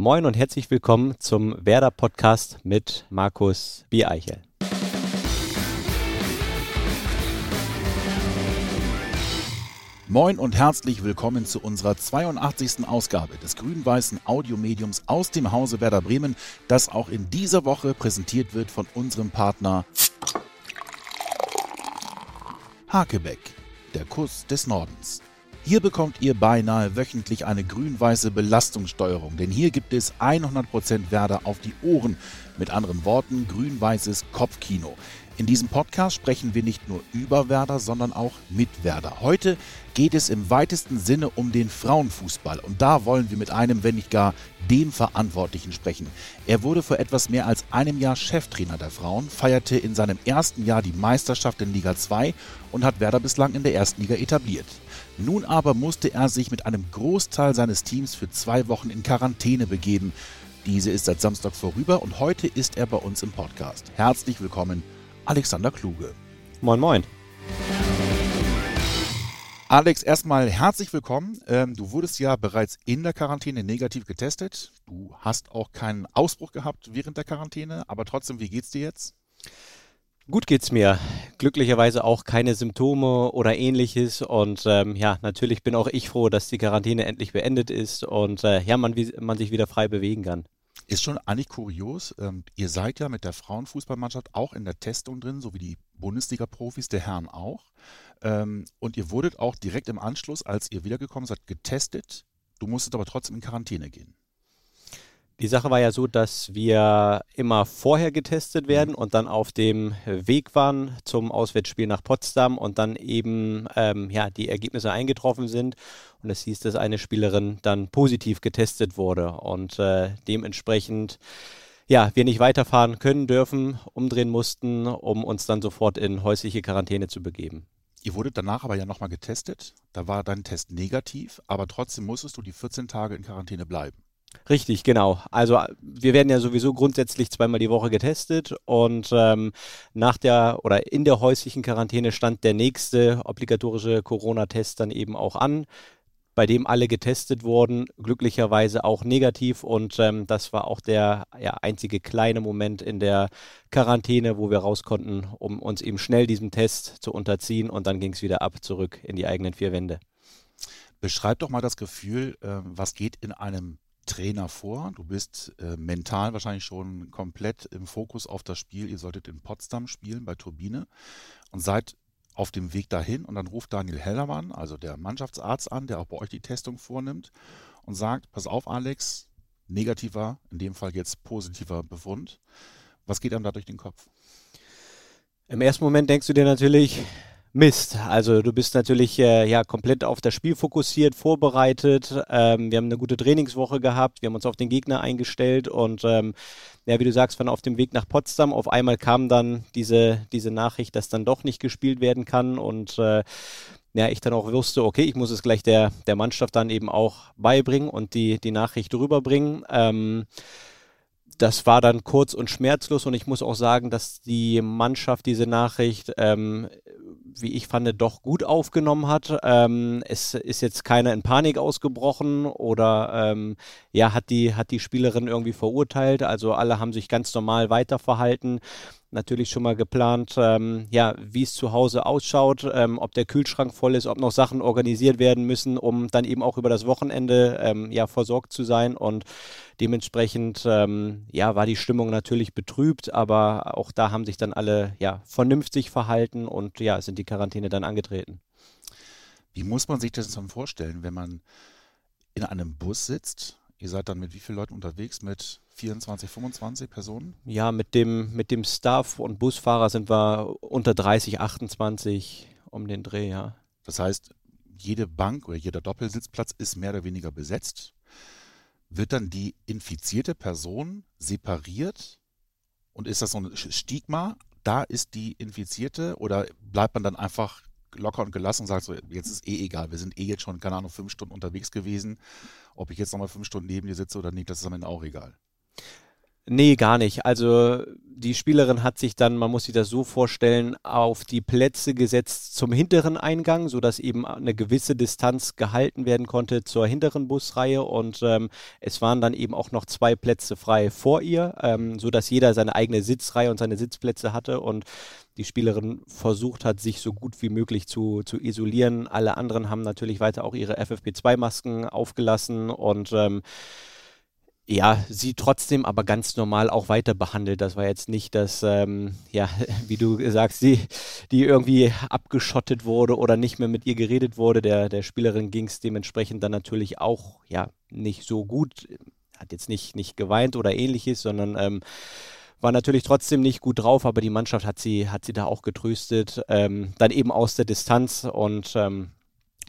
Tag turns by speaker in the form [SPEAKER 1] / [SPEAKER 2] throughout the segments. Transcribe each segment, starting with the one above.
[SPEAKER 1] Moin und herzlich willkommen zum Werder Podcast mit Markus Biereichel.
[SPEAKER 2] Moin und herzlich willkommen zu unserer 82. Ausgabe des grün-weißen Audiomediums aus dem Hause Werder Bremen, das auch in dieser Woche präsentiert wird von unserem Partner Hakebeck, der Kuss des Nordens. Hier bekommt ihr beinahe wöchentlich eine grün-weiße Belastungssteuerung, denn hier gibt es 100% Werder auf die Ohren. Mit anderen Worten, grün-weißes Kopfkino. In diesem Podcast sprechen wir nicht nur über Werder, sondern auch mit Werder. Heute geht es im weitesten Sinne um den Frauenfußball und da wollen wir mit einem, wenn nicht gar dem Verantwortlichen sprechen. Er wurde vor etwas mehr als einem Jahr Cheftrainer der Frauen, feierte in seinem ersten Jahr die Meisterschaft in Liga 2 und hat Werder bislang in der ersten Liga etabliert. Nun aber musste er sich mit einem Großteil seines Teams für zwei Wochen in Quarantäne begeben. Diese ist seit Samstag vorüber und heute ist er bei uns im Podcast. Herzlich willkommen, Alexander Kluge.
[SPEAKER 1] Moin, moin.
[SPEAKER 2] Alex, erstmal herzlich willkommen. Ähm, du wurdest ja bereits in der Quarantäne negativ getestet. Du hast auch keinen Ausbruch gehabt während der Quarantäne, aber trotzdem, wie geht's dir jetzt?
[SPEAKER 1] Gut geht's mir. Glücklicherweise auch keine Symptome oder ähnliches. Und ähm, ja, natürlich bin auch ich froh, dass die Quarantäne endlich beendet ist und äh, ja, man, man sich wieder frei bewegen kann.
[SPEAKER 2] Ist schon eigentlich kurios. Ähm, ihr seid ja mit der Frauenfußballmannschaft auch in der Testung drin, so wie die Bundesliga-Profis, der Herren auch. Ähm, und ihr wurdet auch direkt im Anschluss, als ihr wiedergekommen seid, getestet. Du musstest aber trotzdem in Quarantäne gehen.
[SPEAKER 1] Die Sache war ja so, dass wir immer vorher getestet mhm. werden und dann auf dem Weg waren zum Auswärtsspiel nach Potsdam und dann eben ähm, ja, die Ergebnisse eingetroffen sind. Und es hieß, dass eine Spielerin dann positiv getestet wurde und äh, dementsprechend ja, wir nicht weiterfahren können dürfen, umdrehen mussten, um uns dann sofort in häusliche Quarantäne zu begeben.
[SPEAKER 2] Ihr wurdet danach aber ja nochmal getestet. Da war dein Test negativ, aber trotzdem musstest du die 14 Tage in Quarantäne bleiben.
[SPEAKER 1] Richtig, genau. Also wir werden ja sowieso grundsätzlich zweimal die Woche getestet und ähm, nach der oder in der häuslichen Quarantäne stand der nächste obligatorische Corona-Test dann eben auch an, bei dem alle getestet wurden, glücklicherweise auch negativ und ähm, das war auch der ja, einzige kleine Moment in der Quarantäne, wo wir raus konnten, um uns eben schnell diesem Test zu unterziehen und dann ging es wieder ab zurück in die eigenen vier Wände.
[SPEAKER 2] Beschreib doch mal das Gefühl, äh, was geht in einem Trainer vor. Du bist äh, mental wahrscheinlich schon komplett im Fokus auf das Spiel. Ihr solltet in Potsdam spielen bei Turbine und seid auf dem Weg dahin und dann ruft Daniel Hellermann, also der Mannschaftsarzt an, der auch bei euch die Testung vornimmt und sagt, pass auf Alex, negativer, in dem Fall jetzt positiver Befund. Was geht einem da durch den Kopf?
[SPEAKER 1] Im ersten Moment denkst du dir natürlich, Mist. Also du bist natürlich äh, ja komplett auf das Spiel fokussiert, vorbereitet. Ähm, wir haben eine gute Trainingswoche gehabt, wir haben uns auf den Gegner eingestellt und ähm, ja, wie du sagst, von auf dem Weg nach Potsdam auf einmal kam dann diese, diese Nachricht, dass dann doch nicht gespielt werden kann und äh, ja, ich dann auch wusste, okay, ich muss es gleich der, der Mannschaft dann eben auch beibringen und die, die Nachricht rüberbringen. Ähm, das war dann kurz und schmerzlos und ich muss auch sagen, dass die Mannschaft diese Nachricht, ähm, wie ich fand, doch gut aufgenommen hat. Ähm, es ist jetzt keiner in Panik ausgebrochen oder ähm, ja, hat die, hat die Spielerin irgendwie verurteilt. Also alle haben sich ganz normal weiterverhalten natürlich schon mal geplant, ähm, ja, wie es zu Hause ausschaut, ähm, ob der Kühlschrank voll ist, ob noch Sachen organisiert werden müssen, um dann eben auch über das Wochenende ähm, ja versorgt zu sein und dementsprechend ähm, ja war die Stimmung natürlich betrübt, aber auch da haben sich dann alle ja vernünftig verhalten und ja sind die Quarantäne dann angetreten.
[SPEAKER 2] Wie muss man sich das dann vorstellen, wenn man in einem Bus sitzt? Ihr seid dann mit wie vielen Leuten unterwegs? Mit 24, 25 Personen?
[SPEAKER 1] Ja, mit dem, mit dem Staff und Busfahrer sind wir unter 30, 28 um den Dreh, ja.
[SPEAKER 2] Das heißt, jede Bank oder jeder Doppelsitzplatz ist mehr oder weniger besetzt. Wird dann die infizierte Person separiert? Und ist das so ein Stigma? Da ist die Infizierte oder bleibt man dann einfach locker und gelassen und sagt so, jetzt ist eh egal, wir sind eh jetzt schon, keine Ahnung, fünf Stunden unterwegs gewesen. Ob ich jetzt nochmal fünf Stunden neben dir sitze oder nicht, das ist am Ende auch egal.
[SPEAKER 1] Nee, gar nicht. Also die Spielerin hat sich dann, man muss sich das so vorstellen, auf die Plätze gesetzt zum hinteren Eingang, sodass eben eine gewisse Distanz gehalten werden konnte zur hinteren Busreihe und ähm, es waren dann eben auch noch zwei Plätze frei vor ihr, ähm, sodass jeder seine eigene Sitzreihe und seine Sitzplätze hatte und die Spielerin versucht hat, sich so gut wie möglich zu, zu isolieren. Alle anderen haben natürlich weiter auch ihre FFP2-Masken aufgelassen und ähm, ja, sie trotzdem aber ganz normal auch weiter behandelt. Das war jetzt nicht, dass, ähm, ja, wie du sagst, die, die irgendwie abgeschottet wurde oder nicht mehr mit ihr geredet wurde. Der, der Spielerin ging es dementsprechend dann natürlich auch, ja, nicht so gut. Hat jetzt nicht, nicht geweint oder ähnliches, sondern ähm, war natürlich trotzdem nicht gut drauf, aber die Mannschaft hat sie, hat sie da auch getröstet. Ähm, dann eben aus der Distanz und ähm,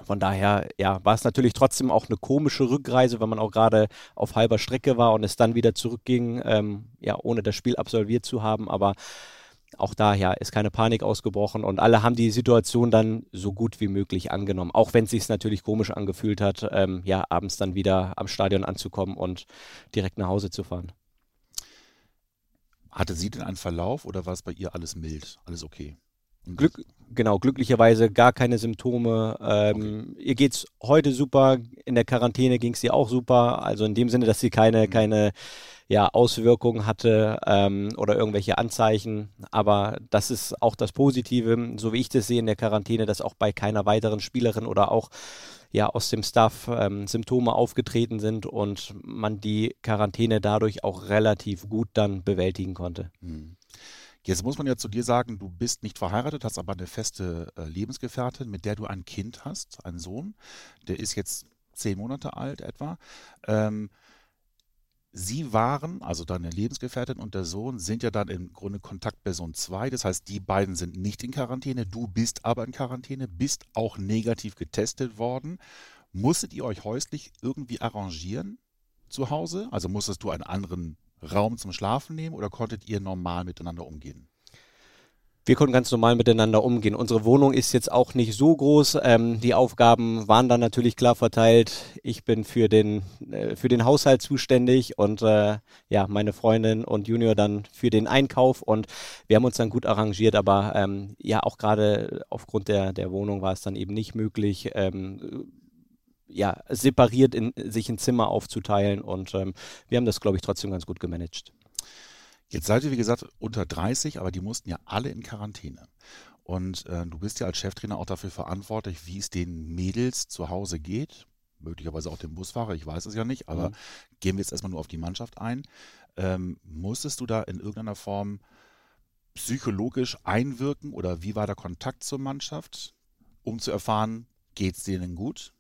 [SPEAKER 1] von daher, ja, war es natürlich trotzdem auch eine komische Rückreise, wenn man auch gerade auf halber Strecke war und es dann wieder zurückging, ähm, ja, ohne das Spiel absolviert zu haben. Aber auch da, ja, ist keine Panik ausgebrochen und alle haben die Situation dann so gut wie möglich angenommen. Auch wenn es sich natürlich komisch angefühlt hat, ähm, ja, abends dann wieder am Stadion anzukommen und direkt nach Hause zu fahren.
[SPEAKER 2] Hatte sie denn einen Verlauf oder war es bei ihr alles mild, alles okay?
[SPEAKER 1] Glück, genau, glücklicherweise gar keine Symptome. Ähm, okay. Ihr geht's heute super. In der Quarantäne ging es ihr auch super. Also in dem Sinne, dass sie keine, mhm. keine ja, Auswirkungen hatte ähm, oder irgendwelche Anzeichen. Aber das ist auch das Positive, so wie ich das sehe in der Quarantäne, dass auch bei keiner weiteren Spielerin oder auch ja aus dem Staff ähm, Symptome aufgetreten sind und man die Quarantäne dadurch auch relativ gut dann bewältigen konnte. Mhm.
[SPEAKER 2] Jetzt muss man ja zu dir sagen, du bist nicht verheiratet, hast aber eine feste äh, Lebensgefährtin, mit der du ein Kind hast, einen Sohn. Der ist jetzt zehn Monate alt etwa. Ähm, Sie waren, also deine Lebensgefährtin und der Sohn, sind ja dann im Grunde Kontaktperson 2. Das heißt, die beiden sind nicht in Quarantäne. Du bist aber in Quarantäne, bist auch negativ getestet worden. Musstet ihr euch häuslich irgendwie arrangieren zu Hause? Also musstest du einen anderen Raum zum Schlafen nehmen oder konntet ihr normal miteinander umgehen?
[SPEAKER 1] wir konnten ganz normal miteinander umgehen. Unsere Wohnung ist jetzt auch nicht so groß. Ähm, die Aufgaben waren dann natürlich klar verteilt. Ich bin für den, äh, für den Haushalt zuständig und äh, ja, meine Freundin und Junior dann für den Einkauf und wir haben uns dann gut arrangiert, aber ähm, ja, auch gerade aufgrund der, der Wohnung war es dann eben nicht möglich. Ähm, ja, separiert in, sich ein Zimmer aufzuteilen und ähm, wir haben das, glaube ich, trotzdem ganz gut gemanagt.
[SPEAKER 2] Jetzt seid ihr, wie gesagt, unter 30, aber die mussten ja alle in Quarantäne. Und äh, du bist ja als Cheftrainer auch dafür verantwortlich, wie es den Mädels zu Hause geht. Möglicherweise auch dem Busfahrer, ich weiß es ja nicht, aber mhm. gehen wir jetzt erstmal nur auf die Mannschaft ein. Ähm, musstest du da in irgendeiner Form psychologisch einwirken oder wie war der Kontakt zur Mannschaft, um zu erfahren, geht es denen gut?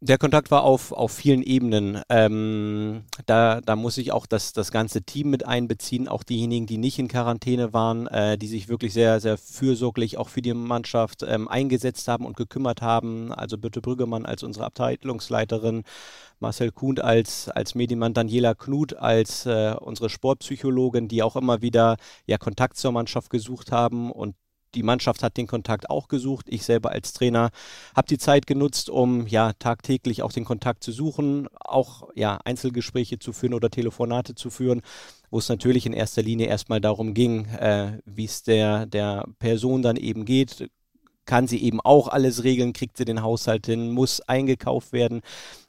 [SPEAKER 1] Der Kontakt war auf, auf vielen Ebenen. Ähm, da, da muss ich auch das, das ganze Team mit einbeziehen, auch diejenigen, die nicht in Quarantäne waren, äh, die sich wirklich sehr, sehr fürsorglich auch für die Mannschaft ähm, eingesetzt haben und gekümmert haben. Also Birte Brüggemann als unsere Abteilungsleiterin, Marcel Kuhn als, als Medienmann, Daniela Knut als äh, unsere Sportpsychologin, die auch immer wieder ja, Kontakt zur Mannschaft gesucht haben und die Mannschaft hat den Kontakt auch gesucht. Ich selber als Trainer habe die Zeit genutzt, um ja tagtäglich auch den Kontakt zu suchen, auch ja Einzelgespräche zu führen oder Telefonate zu führen, wo es natürlich in erster Linie erstmal darum ging, äh, wie es der, der Person dann eben geht, kann sie eben auch alles regeln, kriegt sie den Haushalt hin, muss eingekauft werden.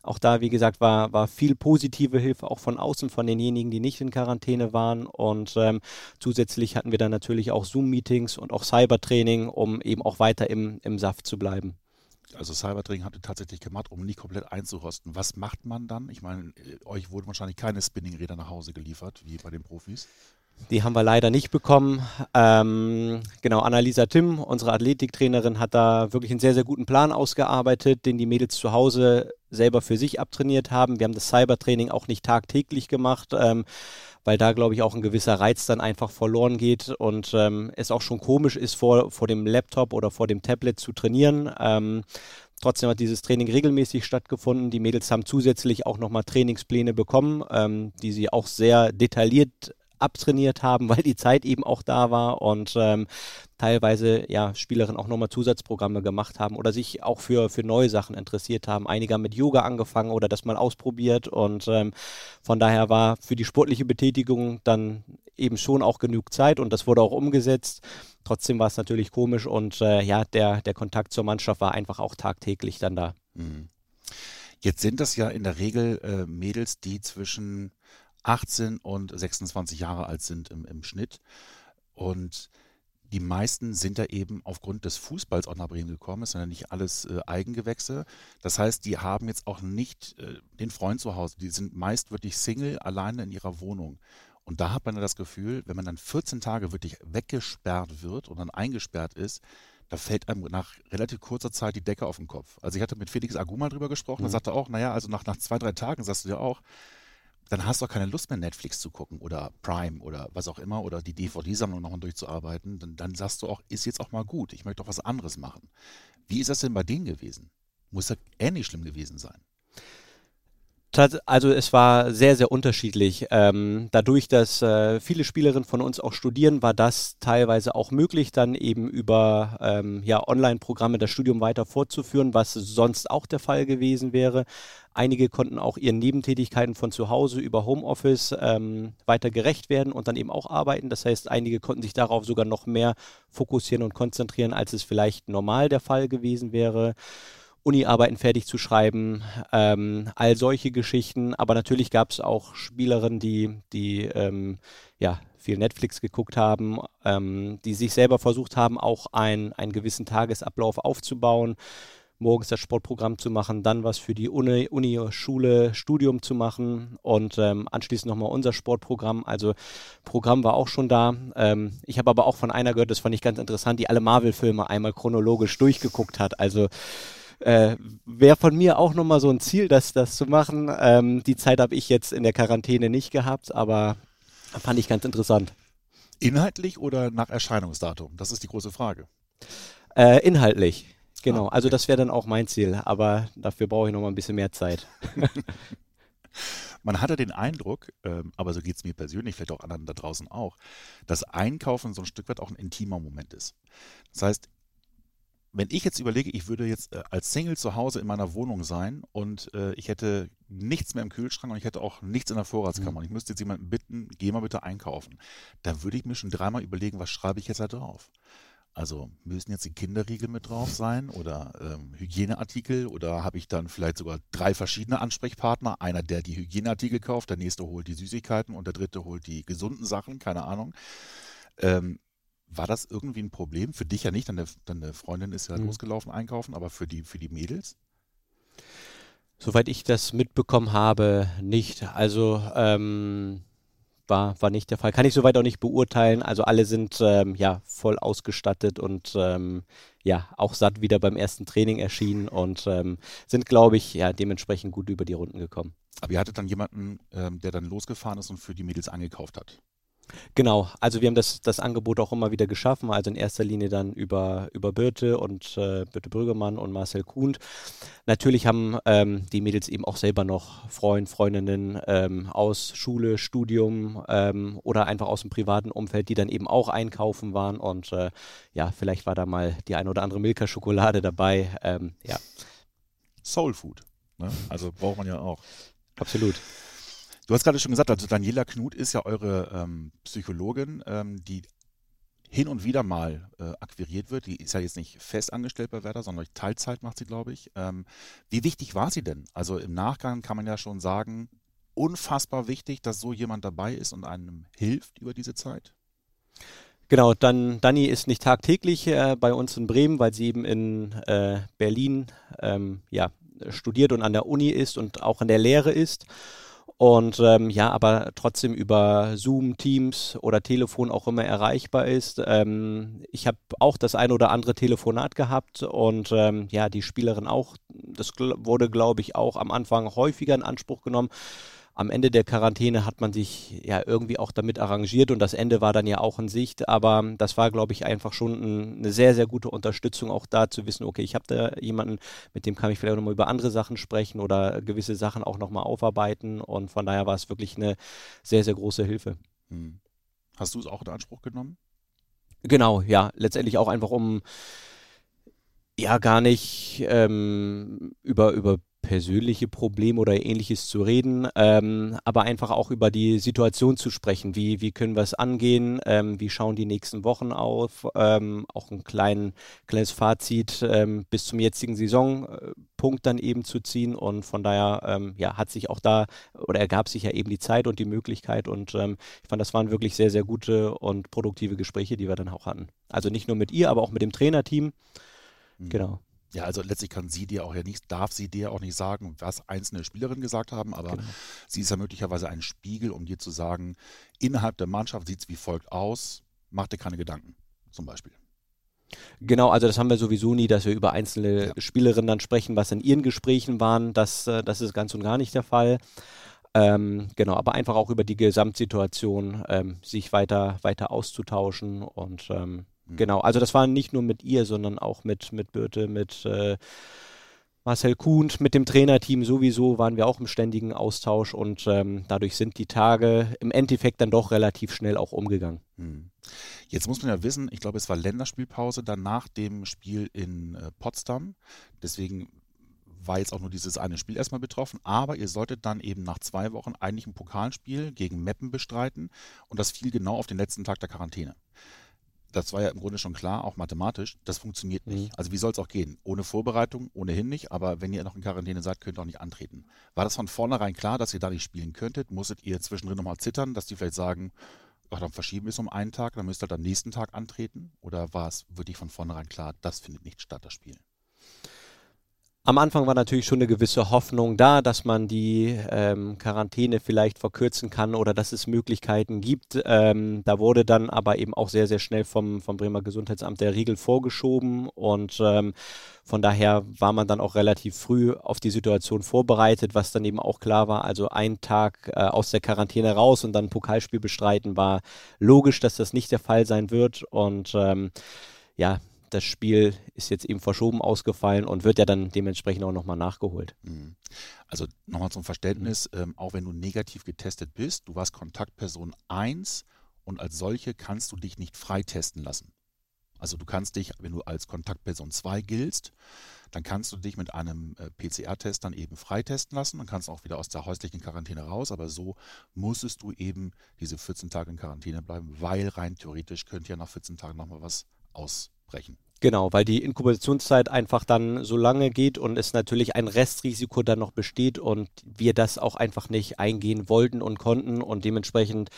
[SPEAKER 1] Auch da, wie gesagt, war, war viel positive Hilfe auch von außen, von denjenigen, die nicht in Quarantäne waren. Und ähm, zusätzlich hatten wir dann natürlich auch Zoom-Meetings und auch Cybertraining, um eben auch weiter im, im Saft zu bleiben.
[SPEAKER 2] Also Cybertraining habt ihr tatsächlich gemacht, um nicht komplett einzurosten. Was macht man dann? Ich meine, äh, euch wurden wahrscheinlich keine Spinningräder nach Hause geliefert, wie bei den Profis.
[SPEAKER 1] Die haben wir leider nicht bekommen. Ähm, genau, Annalisa Timm, unsere Athletiktrainerin, hat da wirklich einen sehr, sehr guten Plan ausgearbeitet, den die Mädels zu Hause selber für sich abtrainiert haben. Wir haben das Cybertraining auch nicht tagtäglich gemacht, ähm, weil da, glaube ich, auch ein gewisser Reiz dann einfach verloren geht und ähm, es auch schon komisch ist, vor, vor dem Laptop oder vor dem Tablet zu trainieren. Ähm, Trotzdem hat dieses Training regelmäßig stattgefunden. Die Mädels haben zusätzlich auch nochmal Trainingspläne bekommen, ähm, die sie auch sehr detailliert abtrainiert haben, weil die Zeit eben auch da war und ähm, teilweise ja Spielerinnen auch nochmal Zusatzprogramme gemacht haben oder sich auch für, für neue Sachen interessiert haben. Einige haben mit Yoga angefangen oder das mal ausprobiert und ähm, von daher war für die sportliche Betätigung dann eben schon auch genug Zeit und das wurde auch umgesetzt. Trotzdem war es natürlich komisch und äh, ja, der, der Kontakt zur Mannschaft war einfach auch tagtäglich dann da. Mhm.
[SPEAKER 2] Jetzt sind das ja in der Regel äh, Mädels, die zwischen 18 und 26 Jahre alt sind im, im Schnitt. Und die meisten sind da eben aufgrund des Fußballs auch nach Bremen gekommen. Es sind ja nicht alles äh, Eigengewächse. Das heißt, die haben jetzt auch nicht äh, den Freund zu Hause. Die sind meist wirklich Single, alleine in ihrer Wohnung. Und da hat man das Gefühl, wenn man dann 14 Tage wirklich weggesperrt wird und dann eingesperrt ist, da fällt einem nach relativ kurzer Zeit die Decke auf den Kopf. Also ich hatte mit Felix Aguma drüber gesprochen, mhm. er sagte auch, naja, also nach, nach zwei, drei Tagen sagst du dir auch, dann hast du auch keine Lust mehr, Netflix zu gucken oder Prime oder was auch immer oder die DVD-Sammlung nochmal durchzuarbeiten. Dann, dann sagst du auch, ist jetzt auch mal gut, ich möchte doch was anderes machen. Wie ist das denn bei denen gewesen? Muss das ähnlich schlimm gewesen sein?
[SPEAKER 1] Also es war sehr, sehr unterschiedlich. Ähm, dadurch, dass äh, viele Spielerinnen von uns auch studieren, war das teilweise auch möglich, dann eben über ähm, ja, Online-Programme das Studium weiter fortzuführen, was sonst auch der Fall gewesen wäre. Einige konnten auch ihren Nebentätigkeiten von zu Hause über Homeoffice ähm, weiter gerecht werden und dann eben auch arbeiten. Das heißt, einige konnten sich darauf sogar noch mehr fokussieren und konzentrieren, als es vielleicht normal der Fall gewesen wäre. Uni-Arbeiten fertig zu schreiben, ähm, all solche Geschichten. Aber natürlich gab es auch Spielerinnen, die, die ähm, ja, viel Netflix geguckt haben, ähm, die sich selber versucht haben, auch ein, einen gewissen Tagesablauf aufzubauen, morgens das Sportprogramm zu machen, dann was für die Uni, Uni Schule, Studium zu machen und ähm, anschließend nochmal unser Sportprogramm. Also Programm war auch schon da. Ähm, ich habe aber auch von einer gehört, das fand ich ganz interessant, die alle Marvel-Filme einmal chronologisch durchgeguckt hat. Also äh, Wäre von mir auch nochmal so ein Ziel, das, das zu machen. Ähm, die Zeit habe ich jetzt in der Quarantäne nicht gehabt, aber fand ich ganz interessant.
[SPEAKER 2] Inhaltlich oder nach Erscheinungsdatum? Das ist die große Frage.
[SPEAKER 1] Äh, inhaltlich, genau. Ah, okay. Also das wäre dann auch mein Ziel, aber dafür brauche ich nochmal ein bisschen mehr Zeit.
[SPEAKER 2] Man hatte den Eindruck, ähm, aber so geht es mir persönlich, vielleicht auch anderen da draußen auch, dass Einkaufen so ein Stück weit auch ein intimer Moment ist. Das heißt, wenn ich jetzt überlege, ich würde jetzt äh, als Single zu Hause in meiner Wohnung sein und äh, ich hätte nichts mehr im Kühlschrank und ich hätte auch nichts in der Vorratskammer mhm. und ich müsste jetzt jemanden bitten, geh mal bitte einkaufen, da würde ich mir schon dreimal überlegen, was schreibe ich jetzt da drauf? Also müssen jetzt die Kinderriegel mit drauf sein oder ähm, Hygieneartikel oder habe ich dann vielleicht sogar drei verschiedene Ansprechpartner? Einer, der die Hygieneartikel kauft, der nächste holt die Süßigkeiten und der dritte holt die gesunden Sachen, keine Ahnung. Ähm, war das irgendwie ein Problem? Für dich ja nicht, deine, deine Freundin ist ja mhm. losgelaufen einkaufen, aber für die, für die Mädels?
[SPEAKER 1] Soweit ich das mitbekommen habe, nicht. Also ähm, war, war nicht der Fall. Kann ich soweit auch nicht beurteilen. Also alle sind ähm, ja voll ausgestattet und ähm, ja auch satt wieder beim ersten Training erschienen und ähm, sind, glaube ich, ja dementsprechend gut über die Runden gekommen.
[SPEAKER 2] Aber ihr hattet dann jemanden, ähm, der dann losgefahren ist und für die Mädels eingekauft hat?
[SPEAKER 1] Genau, also wir haben das, das Angebot auch immer wieder geschaffen, also in erster Linie dann über, über Birte und äh, Birte Brüggemann und Marcel Kuhn. Natürlich haben ähm, die Mädels eben auch selber noch Freund, Freundinnen ähm, aus Schule, Studium ähm, oder einfach aus dem privaten Umfeld, die dann eben auch einkaufen waren und äh, ja, vielleicht war da mal die ein oder andere Milka-Schokolade dabei. Ähm, ja.
[SPEAKER 2] Soul Food, ne? also braucht man ja auch.
[SPEAKER 1] Absolut.
[SPEAKER 2] Du hast gerade schon gesagt, also Daniela Knut ist ja eure ähm, Psychologin, ähm, die hin und wieder mal äh, akquiriert wird. Die ist ja jetzt nicht fest angestellt bei Werder, sondern Teilzeit macht sie, glaube ich. Ähm, wie wichtig war sie denn? Also im Nachgang kann man ja schon sagen, unfassbar wichtig, dass so jemand dabei ist und einem hilft über diese Zeit.
[SPEAKER 1] Genau, dann Dani ist nicht tagtäglich äh, bei uns in Bremen, weil sie eben in äh, Berlin ähm, ja, studiert und an der Uni ist und auch in der Lehre ist. Und ähm, ja, aber trotzdem über Zoom, Teams oder Telefon auch immer erreichbar ist. Ähm, ich habe auch das ein oder andere Telefonat gehabt und ähm, ja, die Spielerin auch. Das wurde, glaube ich, auch am Anfang häufiger in Anspruch genommen am Ende der Quarantäne hat man sich ja irgendwie auch damit arrangiert und das Ende war dann ja auch in Sicht. Aber das war, glaube ich, einfach schon ein, eine sehr, sehr gute Unterstützung, auch da zu wissen, okay, ich habe da jemanden, mit dem kann ich vielleicht nochmal über andere Sachen sprechen oder gewisse Sachen auch nochmal aufarbeiten. Und von daher war es wirklich eine sehr, sehr große Hilfe. Hm.
[SPEAKER 2] Hast du es auch in Anspruch genommen?
[SPEAKER 1] Genau, ja, letztendlich auch einfach um ja gar nicht ähm, über, über persönliche Probleme oder ähnliches zu reden, ähm, aber einfach auch über die Situation zu sprechen. Wie, wie können wir es angehen? Ähm, wie schauen die nächsten Wochen auf? Ähm, auch ein klein, kleines Fazit ähm, bis zum jetzigen Saisonpunkt dann eben zu ziehen. Und von daher ähm, ja, hat sich auch da oder ergab sich ja eben die Zeit und die Möglichkeit. Und ähm, ich fand, das waren wirklich sehr, sehr gute und produktive Gespräche, die wir dann auch hatten. Also nicht nur mit ihr, aber auch mit dem Trainerteam. Mhm. Genau.
[SPEAKER 2] Ja, also letztlich kann sie dir auch ja nicht, darf sie dir auch nicht sagen, was einzelne Spielerinnen gesagt haben, aber genau. sie ist ja möglicherweise ein Spiegel, um dir zu sagen, innerhalb der Mannschaft sieht es wie folgt aus, mach dir keine Gedanken, zum Beispiel.
[SPEAKER 1] Genau, also das haben wir sowieso nie, dass wir über einzelne ja. Spielerinnen dann sprechen, was in ihren Gesprächen waren. Das, äh, das ist ganz und gar nicht der Fall. Ähm, genau, aber einfach auch über die Gesamtsituation ähm, sich weiter, weiter auszutauschen und ähm. Genau, also das war nicht nur mit ihr, sondern auch mit, mit Birte, mit äh, Marcel Kuhn, mit dem Trainerteam sowieso waren wir auch im ständigen Austausch und ähm, dadurch sind die Tage im Endeffekt dann doch relativ schnell auch umgegangen. Mhm.
[SPEAKER 2] Jetzt muss man ja wissen, ich glaube, es war Länderspielpause dann nach dem Spiel in äh, Potsdam. Deswegen war jetzt auch nur dieses eine Spiel erstmal betroffen, aber ihr solltet dann eben nach zwei Wochen eigentlich ein Pokalspiel gegen Meppen bestreiten und das fiel genau auf den letzten Tag der Quarantäne das war ja im Grunde schon klar, auch mathematisch, das funktioniert nicht. Mhm. Also wie soll es auch gehen? Ohne Vorbereitung, ohnehin nicht, aber wenn ihr noch in Quarantäne seid, könnt ihr auch nicht antreten. War das von vornherein klar, dass ihr da nicht spielen könntet? Musstet ihr zwischendrin nochmal zittern, dass die vielleicht sagen, ach, dann verschieben wir es um einen Tag, dann müsst ihr halt am nächsten Tag antreten? Oder war es wirklich von vornherein klar, das findet nicht statt, das Spiel?
[SPEAKER 1] Am Anfang war natürlich schon eine gewisse Hoffnung da, dass man die ähm, Quarantäne vielleicht verkürzen kann oder dass es Möglichkeiten gibt. Ähm, da wurde dann aber eben auch sehr, sehr schnell vom, vom Bremer Gesundheitsamt der Riegel vorgeschoben und ähm, von daher war man dann auch relativ früh auf die Situation vorbereitet, was dann eben auch klar war. Also ein Tag äh, aus der Quarantäne raus und dann Pokalspiel bestreiten war logisch, dass das nicht der Fall sein wird und ähm, ja, das Spiel ist jetzt eben verschoben ausgefallen und wird ja dann dementsprechend auch nochmal nachgeholt. Mhm.
[SPEAKER 2] Also nochmal zum Verständnis, ähm, auch wenn du negativ getestet bist, du warst Kontaktperson 1 und als solche kannst du dich nicht freitesten lassen. Also du kannst dich, wenn du als Kontaktperson 2 giltst, dann kannst du dich mit einem äh, PCR-Test dann eben freitesten lassen und kannst auch wieder aus der häuslichen Quarantäne raus. Aber so musstest du eben diese 14 Tage in Quarantäne bleiben, weil rein theoretisch könnte ja nach 14 Tagen nochmal was aus brechen.
[SPEAKER 1] Genau, weil die Inkubationszeit einfach dann so lange geht und es natürlich ein Restrisiko dann noch besteht und wir das auch einfach nicht eingehen wollten und konnten und dementsprechend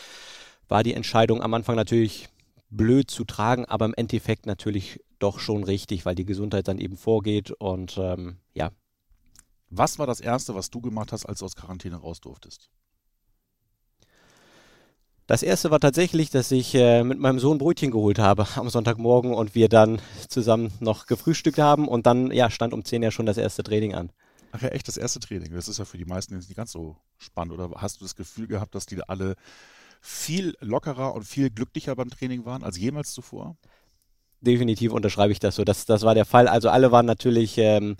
[SPEAKER 1] war die Entscheidung am Anfang natürlich blöd zu tragen, aber im Endeffekt natürlich doch schon richtig, weil die Gesundheit dann eben vorgeht und ähm, ja.
[SPEAKER 2] Was war das Erste, was du gemacht hast, als du aus Quarantäne raus durftest?
[SPEAKER 1] Das erste war tatsächlich, dass ich äh, mit meinem Sohn Brötchen geholt habe am Sonntagmorgen und wir dann zusammen noch gefrühstückt haben und dann ja, stand um 10 ja schon das erste Training an.
[SPEAKER 2] Ach ja, echt das erste Training. Das ist ja für die meisten jetzt nicht ganz so spannend. Oder hast du das Gefühl gehabt, dass die alle viel lockerer und viel glücklicher beim Training waren als jemals zuvor?
[SPEAKER 1] Definitiv unterschreibe ich das so. Das, das war der Fall. Also alle waren natürlich ähm,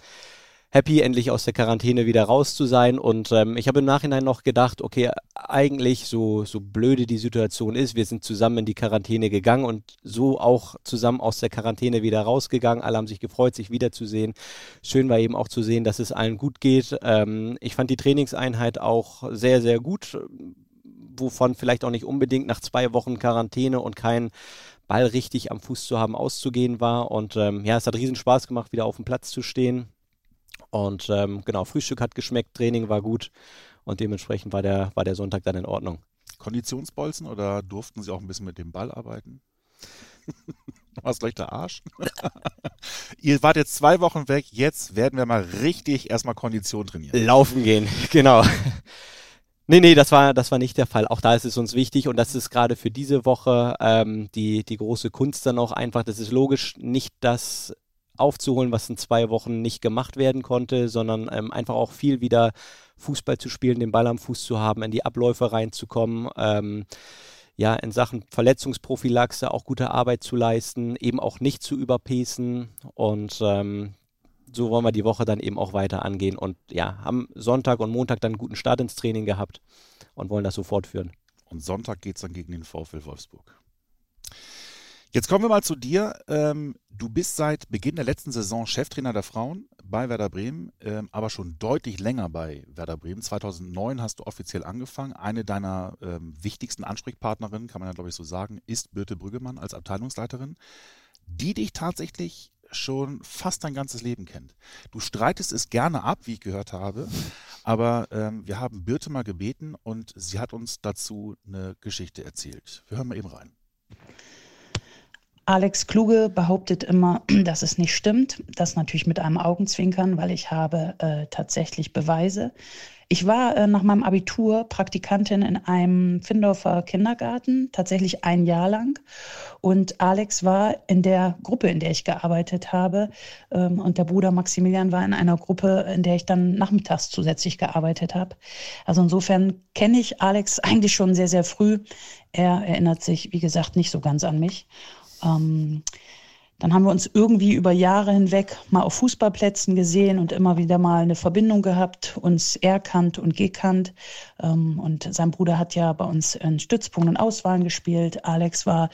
[SPEAKER 1] happy, endlich aus der Quarantäne wieder raus zu sein. Und ähm, ich habe im Nachhinein noch gedacht, okay, eigentlich so, so blöde die Situation ist, wir sind zusammen in die Quarantäne gegangen und so auch zusammen aus der Quarantäne wieder rausgegangen. Alle haben sich gefreut, sich wiederzusehen. Schön war eben auch zu sehen, dass es allen gut geht. Ähm, ich fand die Trainingseinheit auch sehr, sehr gut, wovon vielleicht auch nicht unbedingt nach zwei Wochen Quarantäne und kein Ball richtig am Fuß zu haben, auszugehen war. Und ähm, ja, es hat riesen Spaß gemacht, wieder auf dem Platz zu stehen. Und ähm, genau, Frühstück hat geschmeckt, Training war gut und dementsprechend war der, war der Sonntag dann in Ordnung.
[SPEAKER 2] Konditionsbolzen oder durften Sie auch ein bisschen mit dem Ball arbeiten? Was gleich der Arsch? Ihr wart jetzt zwei Wochen weg, jetzt werden wir mal richtig erstmal Kondition trainieren.
[SPEAKER 1] Laufen gehen, genau. Nee, nee, das war, das war nicht der Fall. Auch da ist es uns wichtig und das ist gerade für diese Woche ähm, die, die große Kunst dann auch einfach. Das ist logisch nicht das aufzuholen, was in zwei Wochen nicht gemacht werden konnte, sondern ähm, einfach auch viel wieder Fußball zu spielen, den Ball am Fuß zu haben, in die Abläufe reinzukommen. Ähm, ja, in Sachen Verletzungsprophylaxe auch gute Arbeit zu leisten, eben auch nicht zu überpacen und ähm, so wollen wir die Woche dann eben auch weiter angehen und ja, haben Sonntag und Montag dann einen guten Start ins Training gehabt und wollen das so fortführen.
[SPEAKER 2] Und Sonntag geht es dann gegen den VfL Wolfsburg. Jetzt kommen wir mal zu dir. Ähm, du bist seit Beginn der letzten Saison Cheftrainer der Frauen bei Werder Bremen, ähm, aber schon deutlich länger bei Werder Bremen. 2009 hast du offiziell angefangen. Eine deiner ähm, wichtigsten Ansprechpartnerinnen, kann man ja glaube ich so sagen, ist Birte Brüggemann als Abteilungsleiterin, die dich tatsächlich schon fast dein ganzes Leben kennt. Du streitest es gerne ab, wie ich gehört habe, aber wir haben Birte mal gebeten und sie hat uns dazu eine Geschichte erzählt. Wir hören mal eben rein.
[SPEAKER 3] Alex Kluge behauptet immer, dass es nicht stimmt. Das natürlich mit einem Augenzwinkern, weil ich habe äh, tatsächlich Beweise. Ich war äh, nach meinem Abitur Praktikantin in einem Findorfer Kindergarten, tatsächlich ein Jahr lang. Und Alex war in der Gruppe, in der ich gearbeitet habe. Ähm, und der Bruder Maximilian war in einer Gruppe, in der ich dann nachmittags zusätzlich gearbeitet habe. Also insofern kenne ich Alex eigentlich schon sehr, sehr früh. Er erinnert sich, wie gesagt, nicht so ganz an mich. Ähm, dann haben wir uns irgendwie über Jahre hinweg mal auf Fußballplätzen gesehen und immer wieder mal eine Verbindung gehabt, uns erkannt und gekannt. Ähm, und sein Bruder hat ja bei uns in Stützpunkt und Auswahlen gespielt. Alex war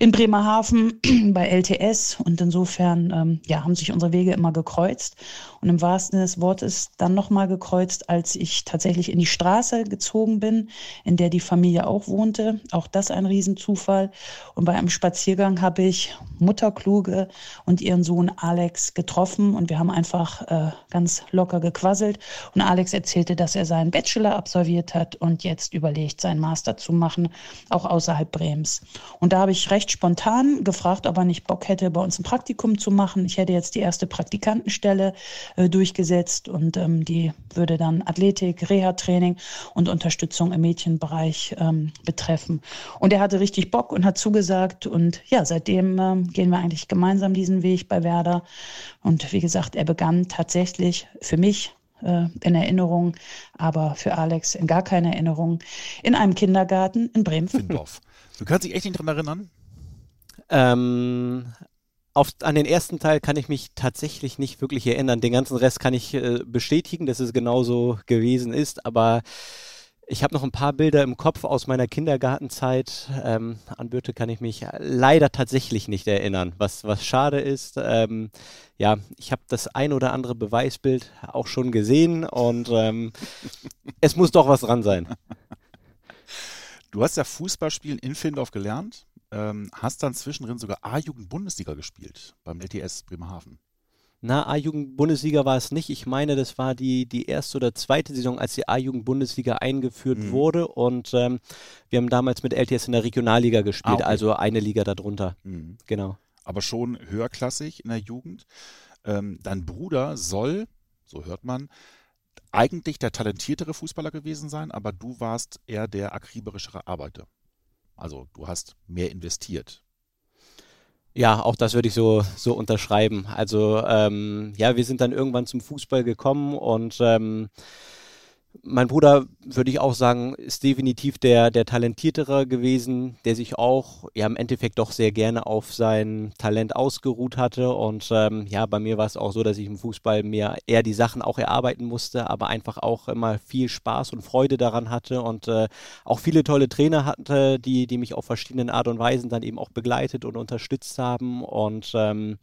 [SPEAKER 3] in Bremerhaven bei LTS und insofern ähm, ja, haben sich unsere Wege immer gekreuzt. Und im wahrsten Sinne des Wortes dann nochmal gekreuzt, als ich tatsächlich in die Straße gezogen bin, in der die Familie auch wohnte. Auch das ein Riesenzufall. Und bei einem Spaziergang habe ich Mutter Kluge und ihren Sohn Alex getroffen und wir haben einfach äh, ganz locker gequasselt. Und Alex erzählte, dass er seinen Bachelor absolviert hat und jetzt überlegt, seinen Master zu machen, auch außerhalb Brems. Und da habe ich recht spontan gefragt, ob er nicht Bock hätte, bei uns ein Praktikum zu machen. Ich hätte jetzt die erste Praktikantenstelle äh, durchgesetzt und ähm, die würde dann Athletik, Reha-Training und Unterstützung im Mädchenbereich ähm, betreffen. Und er hatte richtig Bock und hat zugesagt und ja, seitdem ähm, gehen wir eigentlich gemeinsam diesen Weg bei Werder. Und wie gesagt, er begann tatsächlich für mich äh, in Erinnerung, aber für Alex in gar keine Erinnerung, in einem Kindergarten in Bremen.
[SPEAKER 2] Findorf. Du kannst dich echt nicht dran erinnern?
[SPEAKER 1] Ähm, auf, an den ersten Teil kann ich mich tatsächlich nicht wirklich erinnern. Den ganzen Rest kann ich äh, bestätigen, dass es genauso gewesen ist, aber ich habe noch ein paar Bilder im Kopf aus meiner Kindergartenzeit. Ähm, an Birte kann ich mich leider tatsächlich nicht erinnern, was, was schade ist. Ähm, ja, ich habe das ein oder andere Beweisbild auch schon gesehen und ähm, es muss doch was dran sein.
[SPEAKER 2] Du hast ja Fußballspielen in Findorf gelernt ähm, hast dann zwischendrin sogar A-Jugend-Bundesliga gespielt beim LTS Bremerhaven.
[SPEAKER 1] Na, A-Jugend-Bundesliga war es nicht. Ich meine, das war die, die erste oder zweite Saison, als die A-Jugend-Bundesliga eingeführt mhm. wurde. Und ähm, wir haben damals mit LTS in der Regionalliga gespielt, ah, okay. also eine Liga darunter. Mhm. Genau.
[SPEAKER 2] Aber schon höherklassig in der Jugend. Ähm, dein Bruder soll, so hört man, eigentlich der talentiertere Fußballer gewesen sein, aber du warst eher der akriberischere Arbeiter. Also du hast mehr investiert.
[SPEAKER 1] Ja, auch das würde ich so, so unterschreiben. Also ähm, ja, wir sind dann irgendwann zum Fußball gekommen und ähm, mein Bruder, würde ich auch sagen, ist definitiv der, der talentiertere gewesen, der sich auch ja im Endeffekt doch sehr gerne auf sein Talent ausgeruht hatte. Und ähm, ja, bei mir war es auch so, dass ich im Fußball mir eher die Sachen auch erarbeiten musste, aber einfach auch immer viel Spaß und Freude daran hatte und äh, auch viele tolle Trainer hatte, die, die mich auf verschiedenen Art und Weisen dann eben auch begleitet und unterstützt haben. Und ähm,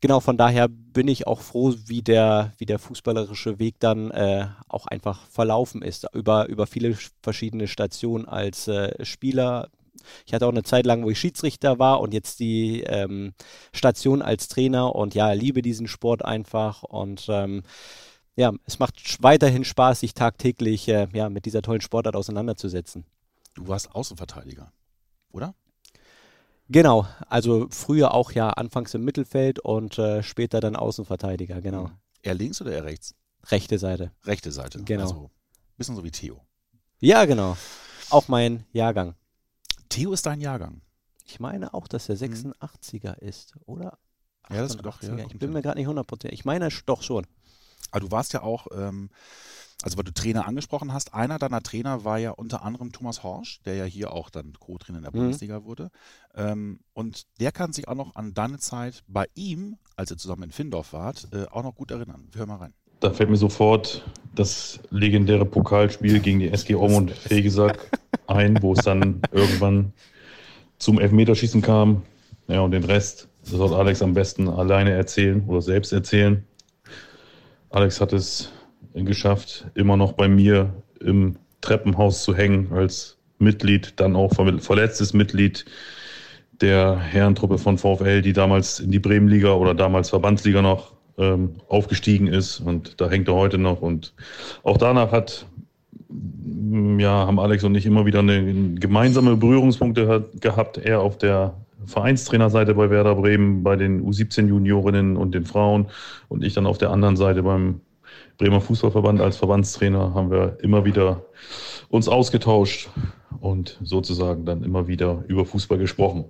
[SPEAKER 1] genau, von daher bin ich auch froh, wie der, wie der fußballerische Weg dann äh, auch einfach verlaufen ist. Über, über viele verschiedene Stationen als äh, Spieler. Ich hatte auch eine Zeit lang, wo ich Schiedsrichter war und jetzt die ähm, Station als Trainer und ja, liebe diesen Sport einfach und ähm, ja, es macht weiterhin Spaß, sich tagtäglich äh, ja, mit dieser tollen Sportart auseinanderzusetzen.
[SPEAKER 2] Du warst Außenverteidiger, oder?
[SPEAKER 1] Genau, also früher auch ja anfangs im Mittelfeld und äh, später dann Außenverteidiger, genau. Mhm.
[SPEAKER 2] Er links oder er rechts?
[SPEAKER 1] Rechte Seite.
[SPEAKER 2] Rechte Seite,
[SPEAKER 1] genau.
[SPEAKER 2] Also bisschen so wie Theo.
[SPEAKER 1] Ja, genau. Auch mein Jahrgang.
[SPEAKER 2] Theo ist dein Jahrgang.
[SPEAKER 1] Ich meine auch, dass er 86er mhm. ist, oder?
[SPEAKER 2] Ja, das ist doch, ja.
[SPEAKER 1] Ich bin mir gerade nicht 100%. Ich meine doch schon.
[SPEAKER 2] Aber du warst ja auch ähm, also weil du Trainer angesprochen hast, einer deiner Trainer war ja unter anderem Thomas Horsch, der ja hier auch dann Co-Trainer in der mhm. Bundesliga wurde. Ähm, und der kann sich auch noch an deine Zeit bei ihm, als ihr zusammen in Findorf wart, äh, auch noch gut erinnern. Hör mal rein.
[SPEAKER 4] Da fällt mir sofort das legendäre Pokalspiel gegen die SG Ormund Fegesack ein, wo es dann irgendwann zum Elfmeterschießen kam. Ja, und den Rest soll Alex am besten alleine erzählen oder selbst erzählen. Alex hat es geschafft, immer noch bei mir im Treppenhaus zu hängen als Mitglied, dann auch verletztes Mitglied der Herrentruppe von VfL, die damals in die Bremenliga oder damals Verbandsliga noch ähm, aufgestiegen ist. Und da hängt er heute noch. Und auch danach hat ja, haben Alex und ich immer wieder eine gemeinsame Berührungspunkte gehabt. Er auf der Vereinstrainerseite bei Werder Bremen, bei den U17-Juniorinnen und den Frauen. Und ich dann auf der anderen Seite beim Bremer Fußballverband als Verbandstrainer haben wir immer wieder uns ausgetauscht und sozusagen dann immer wieder über Fußball gesprochen.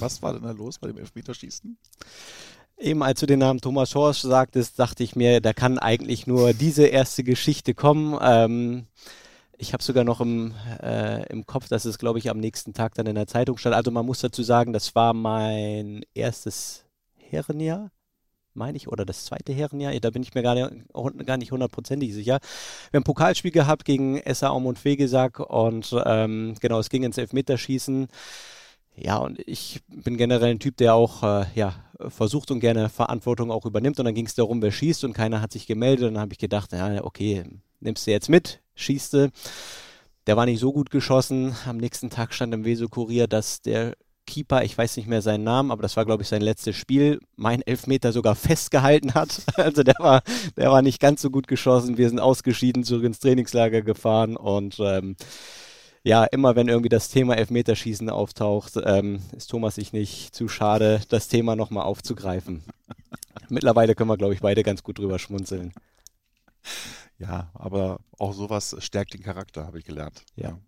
[SPEAKER 2] Was war denn da los bei dem Elfmeterschießen?
[SPEAKER 1] Eben als du den Namen Thomas Horsch sagtest, dachte ich mir, da kann eigentlich nur diese erste Geschichte kommen. Ähm, ich habe sogar noch im, äh, im Kopf, dass es, glaube ich, am nächsten Tag dann in der Zeitung stand. Also man muss dazu sagen, das war mein erstes Herrenjahr, meine ich, oder das zweite Herrenjahr. Da bin ich mir gar nicht, gar nicht hundertprozentig sicher. Wir haben ein Pokalspiel gehabt gegen SA Aum und Fegesack und ähm, genau, es ging ins Elfmeterschießen. Ja, und ich bin generell ein Typ, der auch äh, ja, versucht und gerne Verantwortung auch übernimmt. Und dann ging es darum, wer schießt und keiner hat sich gemeldet. Und dann habe ich gedacht, ja, okay, nimmst du jetzt mit, schießte. Der war nicht so gut geschossen. Am nächsten Tag stand im Weso-Kurier, dass der Keeper, ich weiß nicht mehr seinen Namen, aber das war, glaube ich, sein letztes Spiel, mein Elfmeter sogar festgehalten hat. Also der war, der war nicht ganz so gut geschossen. Wir sind ausgeschieden, zurück ins Trainingslager gefahren und ähm, ja, immer wenn irgendwie das Thema Elfmeterschießen auftaucht, ähm, ist Thomas sich nicht zu schade, das Thema nochmal aufzugreifen. Mittlerweile können wir, glaube ich, beide ganz gut drüber schmunzeln.
[SPEAKER 2] Ja, aber auch sowas stärkt den Charakter, habe ich gelernt. Ja.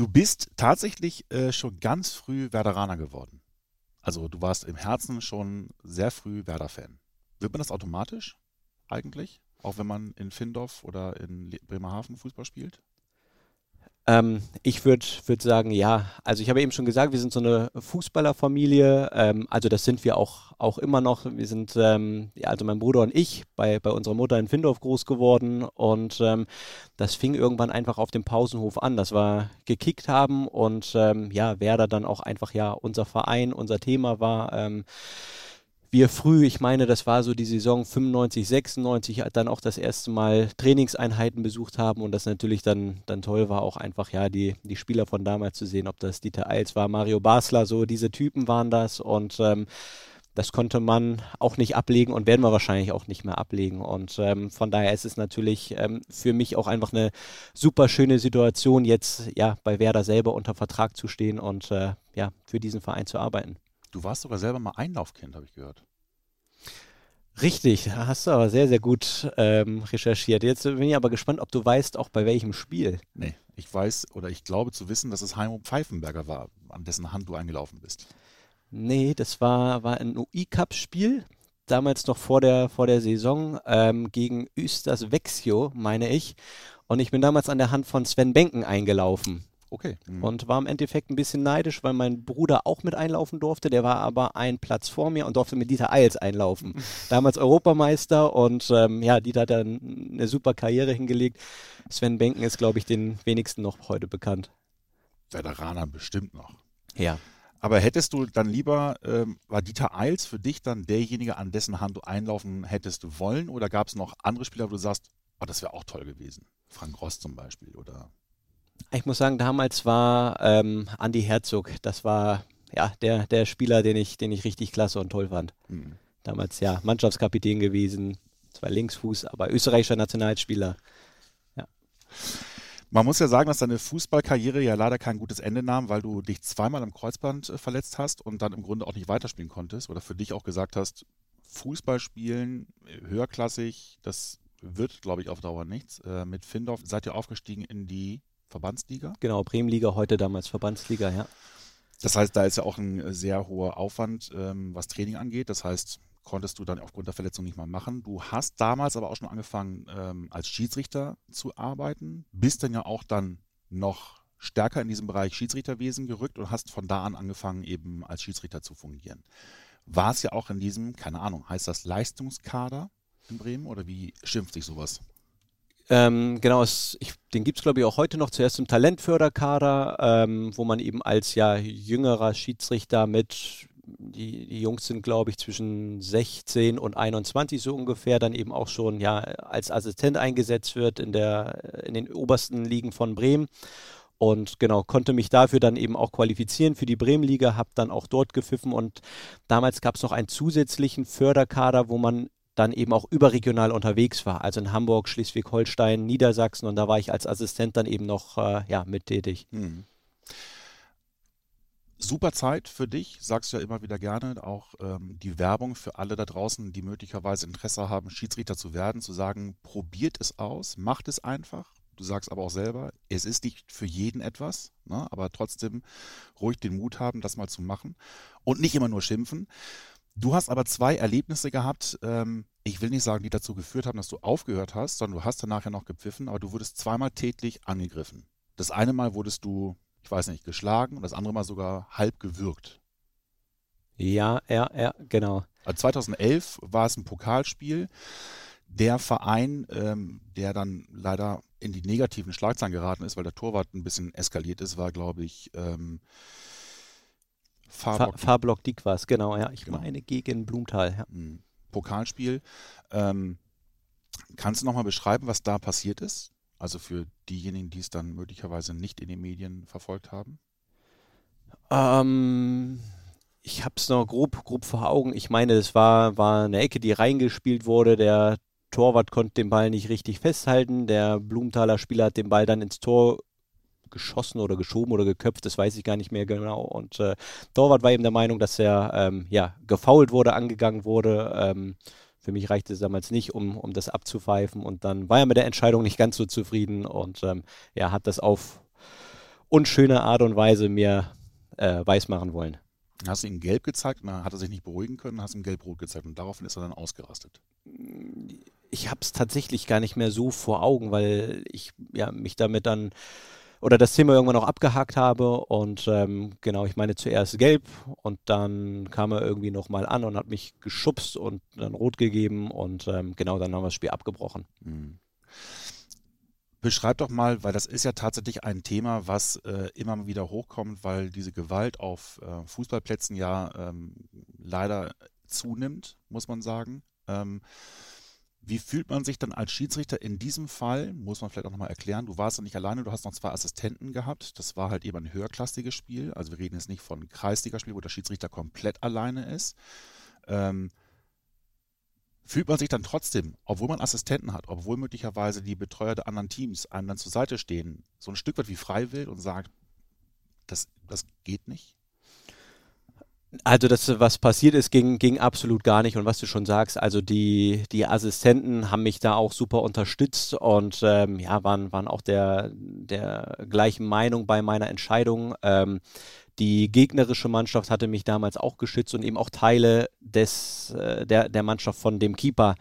[SPEAKER 2] Du bist tatsächlich äh, schon ganz früh Werderaner geworden. Also du warst im Herzen schon sehr früh Werder-Fan. Wird man das automatisch eigentlich? Auch wenn man in Findorf oder in Bremerhaven Fußball spielt?
[SPEAKER 1] Ähm, ich würde würd sagen, ja. Also ich habe eben schon gesagt, wir sind so eine Fußballerfamilie. Ähm, also das sind wir auch, auch immer noch. Wir sind, ähm, ja, also mein Bruder und ich, bei, bei unserer Mutter in Findorf groß geworden. Und ähm, das fing irgendwann einfach auf dem Pausenhof an, dass wir gekickt haben und ähm, ja, Werder dann auch einfach ja unser Verein, unser Thema war ähm, wir früh, ich meine, das war so die Saison 95, 96, dann auch das erste Mal Trainingseinheiten besucht haben und das natürlich dann, dann toll war, auch einfach ja die, die Spieler von damals zu sehen, ob das Dieter Eils war, Mario Basler, so diese Typen waren das und ähm, das konnte man auch nicht ablegen und werden wir wahrscheinlich auch nicht mehr ablegen. Und ähm, von daher ist es natürlich ähm, für mich auch einfach eine super schöne Situation, jetzt ja bei Werder selber unter Vertrag zu stehen und äh, ja für diesen Verein zu arbeiten.
[SPEAKER 2] Du warst sogar selber mal Einlaufkind, habe ich gehört.
[SPEAKER 1] Richtig, hast du aber sehr, sehr gut ähm, recherchiert. Jetzt bin ich aber gespannt, ob du weißt, auch bei welchem Spiel.
[SPEAKER 2] Nee, ich weiß oder ich glaube zu wissen, dass es Heimo Pfeifenberger war, an dessen Hand du eingelaufen bist.
[SPEAKER 1] Nee, das war, war ein UI-Cup-Spiel, damals noch vor der, vor der Saison, ähm, gegen Östers Vexio, meine ich. Und ich bin damals an der Hand von Sven Benken eingelaufen.
[SPEAKER 2] Okay.
[SPEAKER 1] Mhm. Und war im Endeffekt ein bisschen neidisch, weil mein Bruder auch mit einlaufen durfte. Der war aber einen Platz vor mir und durfte mit Dieter Eils einlaufen. Damals Europameister und ähm, ja, Dieter hat dann eine super Karriere hingelegt. Sven Benken ist, glaube ich, den wenigsten noch heute bekannt.
[SPEAKER 2] Veteraner bestimmt noch.
[SPEAKER 1] Ja.
[SPEAKER 2] Aber hättest du dann lieber, ähm, war Dieter Eils für dich dann derjenige, an dessen Hand du einlaufen hättest wollen? Oder gab es noch andere Spieler, wo du sagst, oh, das wäre auch toll gewesen? Frank Ross zum Beispiel oder
[SPEAKER 1] ich muss sagen, damals war ähm, Andy Herzog, das war ja der, der Spieler, den ich, den ich richtig klasse und toll fand. Mhm. Damals ja Mannschaftskapitän gewesen, zwar Linksfuß, aber österreichischer Nationalspieler. Ja.
[SPEAKER 2] Man muss ja sagen, dass deine Fußballkarriere ja leider kein gutes Ende nahm, weil du dich zweimal am Kreuzband äh, verletzt hast und dann im Grunde auch nicht weiterspielen konntest oder für dich auch gesagt hast, Fußball spielen, äh, höherklassig, das wird, glaube ich, auf Dauer nichts. Äh, mit Findorf seid ihr aufgestiegen in die Verbandsliga?
[SPEAKER 1] Genau, Bremenliga, heute damals Verbandsliga, ja.
[SPEAKER 2] Das heißt, da ist ja auch ein sehr hoher Aufwand, ähm, was Training angeht. Das heißt, konntest du dann aufgrund der Verletzung nicht mal machen. Du hast damals aber auch schon angefangen, ähm, als Schiedsrichter zu arbeiten, bist dann ja auch dann noch stärker in diesem Bereich Schiedsrichterwesen gerückt und hast von da an angefangen, eben als Schiedsrichter zu fungieren. War es ja auch in diesem, keine Ahnung, heißt das Leistungskader in Bremen oder wie schimpft sich sowas?
[SPEAKER 1] Ähm, genau, es, ich, den gibt es, glaube ich, auch heute noch zuerst im Talentförderkader, ähm, wo man eben als ja jüngerer Schiedsrichter mit, die, die Jungs sind, glaube ich, zwischen 16 und 21 so ungefähr, dann eben auch schon ja als Assistent eingesetzt wird in, der, in den obersten Ligen von Bremen. Und genau, konnte mich dafür dann eben auch qualifizieren für die Bremenliga, habe dann auch dort gepfiffen und damals gab es noch einen zusätzlichen Förderkader, wo man dann eben auch überregional unterwegs war, also in Hamburg, Schleswig-Holstein, Niedersachsen und da war ich als Assistent dann eben noch äh, ja, mit tätig. Hm.
[SPEAKER 2] Super Zeit für dich, sagst du ja immer wieder gerne, auch ähm, die Werbung für alle da draußen, die möglicherweise Interesse haben, Schiedsrichter zu werden, zu sagen, probiert es aus, macht es einfach. Du sagst aber auch selber, es ist nicht für jeden etwas, ne, aber trotzdem ruhig den Mut haben, das mal zu machen und nicht immer nur schimpfen. Du hast aber zwei Erlebnisse gehabt, ähm, ich will nicht sagen, die dazu geführt haben, dass du aufgehört hast, sondern du hast danach ja noch gepfiffen, aber du wurdest zweimal tätlich angegriffen. Das eine Mal wurdest du, ich weiß nicht, geschlagen und das andere Mal sogar halb gewürgt.
[SPEAKER 1] Ja, ja, ja, genau.
[SPEAKER 2] Also 2011 war es ein Pokalspiel. Der Verein, ähm, der dann leider in die negativen Schlagzeilen geraten ist, weil der Torwart ein bisschen eskaliert ist, war, glaube ich, ähm,
[SPEAKER 1] Farblock, Farblock Dick war es, genau, ja. Ich genau. meine gegen Blumenthal. Ja. Mhm.
[SPEAKER 2] Pokalspiel. Ähm, kannst du nochmal beschreiben, was da passiert ist? Also für diejenigen, die es dann möglicherweise nicht in den Medien verfolgt haben?
[SPEAKER 1] Ähm, ich habe es noch grob, grob vor Augen. Ich meine, es war, war eine Ecke, die reingespielt wurde. Der Torwart konnte den Ball nicht richtig festhalten. Der Blumenthaler Spieler hat den Ball dann ins Tor geschossen oder geschoben oder geköpft, das weiß ich gar nicht mehr genau. Und äh, Torwart war eben der Meinung, dass er ähm, ja, gefault wurde, angegangen wurde. Ähm, für mich reichte es damals nicht, um, um das abzupfeifen. Und dann war er mit der Entscheidung nicht ganz so zufrieden und ähm, ja, hat das auf unschöne Art und Weise mir äh, weismachen wollen.
[SPEAKER 2] Hast du ihm gelb gezeigt, dann hat er sich nicht beruhigen können, hast ihm gelb-rot gezeigt und daraufhin ist er dann ausgerastet.
[SPEAKER 1] Ich habe es tatsächlich gar nicht mehr so vor Augen, weil ich ja, mich damit dann oder das Thema irgendwann auch abgehakt habe. Und ähm, genau, ich meine zuerst gelb und dann kam er irgendwie nochmal an und hat mich geschubst und dann rot gegeben und ähm, genau, dann haben wir das Spiel abgebrochen. Mhm.
[SPEAKER 2] Beschreib doch mal, weil das ist ja tatsächlich ein Thema, was äh, immer wieder hochkommt, weil diese Gewalt auf äh, Fußballplätzen ja ähm, leider zunimmt, muss man sagen. Wie fühlt man sich dann als Schiedsrichter in diesem Fall? Muss man vielleicht auch nochmal erklären. Du warst ja nicht alleine, du hast noch zwei Assistenten gehabt. Das war halt eben ein höherklassiges Spiel. Also wir reden jetzt nicht von Kreisligaspiel, wo der Schiedsrichter komplett alleine ist. Ähm, fühlt man sich dann trotzdem, obwohl man Assistenten hat, obwohl möglicherweise die Betreuer der anderen Teams einem dann zur Seite stehen, so ein Stück weit wie freiwillig und sagt, das, das geht nicht?
[SPEAKER 1] Also das, was passiert ist, ging, ging absolut gar nicht. Und was du schon sagst, also die, die Assistenten haben mich da auch super unterstützt und ähm, ja, waren, waren auch der, der gleichen Meinung bei meiner Entscheidung. Ähm, die gegnerische Mannschaft hatte mich damals auch geschützt und eben auch Teile des, äh, der, der Mannschaft von dem Keeper,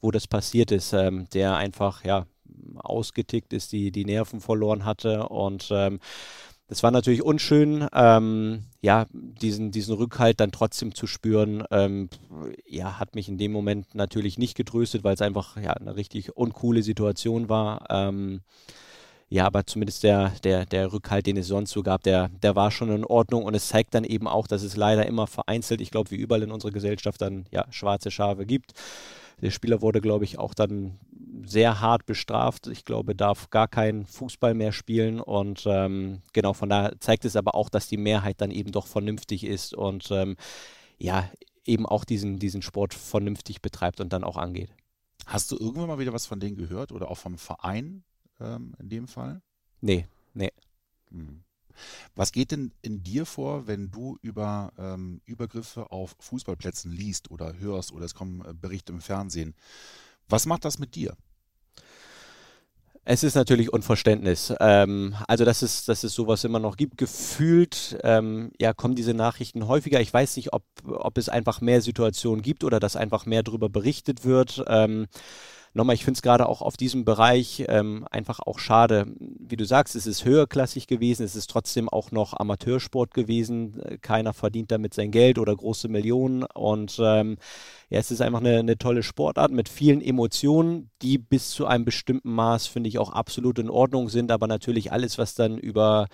[SPEAKER 1] wo das passiert ist, ähm, der einfach ja ausgetickt ist, die, die Nerven verloren hatte und ähm, das war natürlich unschön, ähm, ja, diesen, diesen Rückhalt dann trotzdem zu spüren, ähm, ja, hat mich in dem Moment natürlich nicht getröstet, weil es einfach ja, eine richtig uncoole Situation war. Ähm, ja, aber zumindest der, der, der Rückhalt, den es sonst so gab, der, der war schon in Ordnung und es zeigt dann eben auch, dass es leider immer vereinzelt, ich glaube, wie überall in unserer Gesellschaft dann ja schwarze Schafe gibt. Der Spieler wurde, glaube ich, auch dann sehr hart bestraft. Ich glaube, darf gar keinen Fußball mehr spielen. Und ähm, genau, von daher zeigt es aber auch, dass die Mehrheit dann eben doch vernünftig ist und ähm, ja, eben auch diesen, diesen Sport vernünftig betreibt und dann auch angeht.
[SPEAKER 2] Hast du irgendwann mal wieder was von denen gehört oder auch vom Verein ähm, in dem Fall?
[SPEAKER 1] Nee, nee. Hm.
[SPEAKER 2] Was geht denn in dir vor, wenn du über ähm, Übergriffe auf Fußballplätzen liest oder hörst oder es kommen äh, Berichte im Fernsehen? Was macht das mit dir?
[SPEAKER 1] Es ist natürlich Unverständnis. Ähm, also, dass es, dass es sowas immer noch gibt. Gefühlt ähm, ja, kommen diese Nachrichten häufiger. Ich weiß nicht, ob, ob es einfach mehr Situationen gibt oder dass einfach mehr darüber berichtet wird. Ähm, nochmal, ich finde es gerade auch auf diesem Bereich ähm, einfach auch schade. Wie du sagst, es ist höherklassig gewesen, es ist trotzdem auch noch Amateursport gewesen. Keiner verdient damit sein Geld oder große Millionen. Und ähm, ja, es ist einfach eine, eine tolle Sportart mit vielen Emotionen, die bis zu einem bestimmten Maß, finde ich, auch absolut in Ordnung sind. Aber natürlich alles, was dann über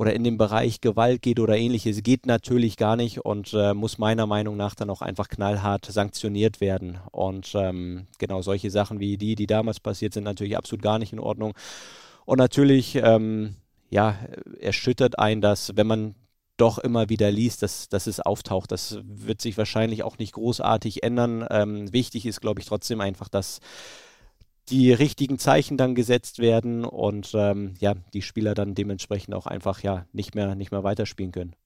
[SPEAKER 1] oder in dem Bereich Gewalt geht oder ähnliches, geht natürlich gar nicht und äh, muss meiner Meinung nach dann auch einfach knallhart sanktioniert werden. Und ähm, genau solche Sachen wie die, die damals passiert sind, natürlich absolut gar nicht in Ordnung. Und natürlich, ähm, ja, erschüttert ein, dass wenn man doch immer wieder liest, dass, dass es auftaucht. Das wird sich wahrscheinlich auch nicht großartig ändern. Ähm, wichtig ist, glaube ich, trotzdem einfach, dass die richtigen Zeichen dann gesetzt werden und ähm, ja, die Spieler dann dementsprechend auch einfach ja nicht mehr, nicht mehr weiterspielen können.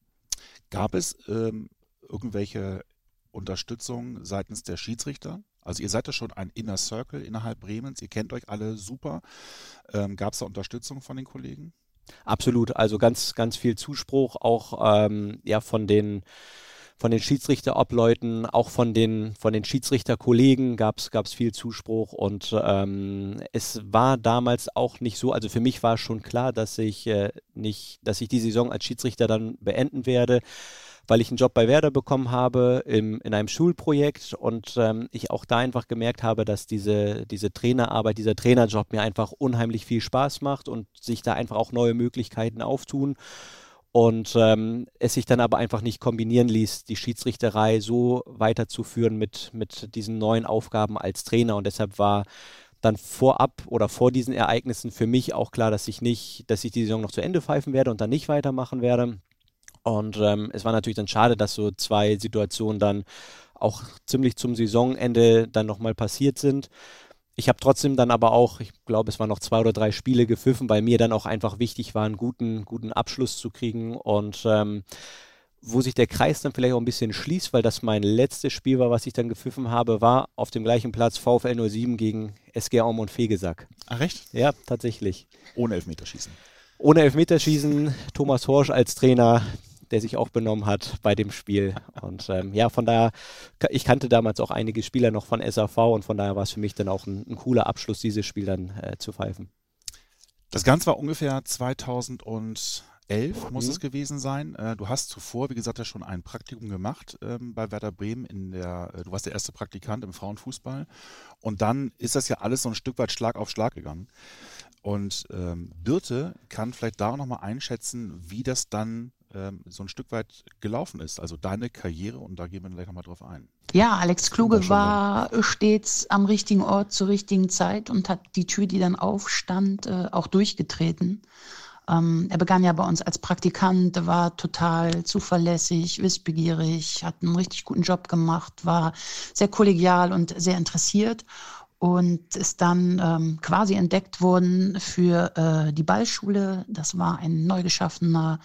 [SPEAKER 2] Gab es ähm, irgendwelche Unterstützung seitens der Schiedsrichter? Also ihr seid ja schon ein Inner Circle innerhalb Bremens, ihr kennt euch alle super. Ähm, Gab es da Unterstützung von den Kollegen?
[SPEAKER 1] Absolut, also ganz, ganz viel Zuspruch auch ähm, ja von den von den Schiedsrichterobleuten, auch von den, von den Schiedsrichterkollegen gab es viel Zuspruch und ähm, es war damals auch nicht so, also für mich war schon klar, dass ich äh, nicht, dass ich die Saison als Schiedsrichter dann beenden werde weil ich einen Job bei Werder bekommen habe im, in einem Schulprojekt und ähm, ich auch da einfach gemerkt habe, dass diese, diese Trainerarbeit, dieser Trainerjob mir einfach unheimlich viel Spaß macht und sich da einfach auch neue Möglichkeiten auftun und ähm, es sich dann aber einfach nicht kombinieren ließ, die Schiedsrichterei so weiterzuführen mit, mit diesen neuen Aufgaben als Trainer. Und deshalb war dann vorab oder vor diesen Ereignissen für mich auch klar, dass ich nicht, dass ich die Saison noch zu Ende pfeifen werde und dann nicht weitermachen werde. Und ähm, es war natürlich dann schade, dass so zwei Situationen dann auch ziemlich zum Saisonende dann nochmal passiert sind ich habe trotzdem dann aber auch, ich glaube, es waren noch zwei oder drei Spiele gepfiffen, weil mir dann auch einfach wichtig war, einen guten, guten Abschluss zu kriegen und ähm, wo sich der Kreis dann vielleicht auch ein bisschen schließt, weil das mein letztes Spiel war, was ich dann gepfiffen habe, war auf dem gleichen Platz VfL 07 gegen SG Aum und Fegesack.
[SPEAKER 2] Ach recht?
[SPEAKER 1] Ja, tatsächlich.
[SPEAKER 2] Ohne Elfmeterschießen.
[SPEAKER 1] Ohne Elfmeterschießen, Thomas Horsch als Trainer, der sich auch benommen hat bei dem Spiel. Und ähm, ja, von daher, ich kannte damals auch einige Spieler noch von SAV und von daher war es für mich dann auch ein, ein cooler Abschluss, dieses Spiel dann äh, zu pfeifen.
[SPEAKER 2] Das Ganze war ungefähr 2011 muss mhm. es gewesen sein. Äh, du hast zuvor, wie gesagt, ja schon ein Praktikum gemacht ähm, bei Werder Bremen. In der, äh, du warst der erste Praktikant im Frauenfußball. Und dann ist das ja alles so ein Stück weit Schlag auf Schlag gegangen. Und ähm, Birte kann vielleicht da nochmal einschätzen, wie das dann ähm, so ein Stück weit gelaufen ist. Also deine Karriere und da gehen wir gleich nochmal drauf ein.
[SPEAKER 3] Ja, Alex Kluge war stets am richtigen Ort zur richtigen Zeit und hat die Tür, die dann aufstand, äh, auch durchgetreten. Ähm, er begann ja bei uns als Praktikant, war total zuverlässig, wissbegierig, hat einen richtig guten Job gemacht, war sehr kollegial und sehr interessiert und ist dann ähm, quasi entdeckt worden für äh, die Ballschule. Das war ein neu geschaffener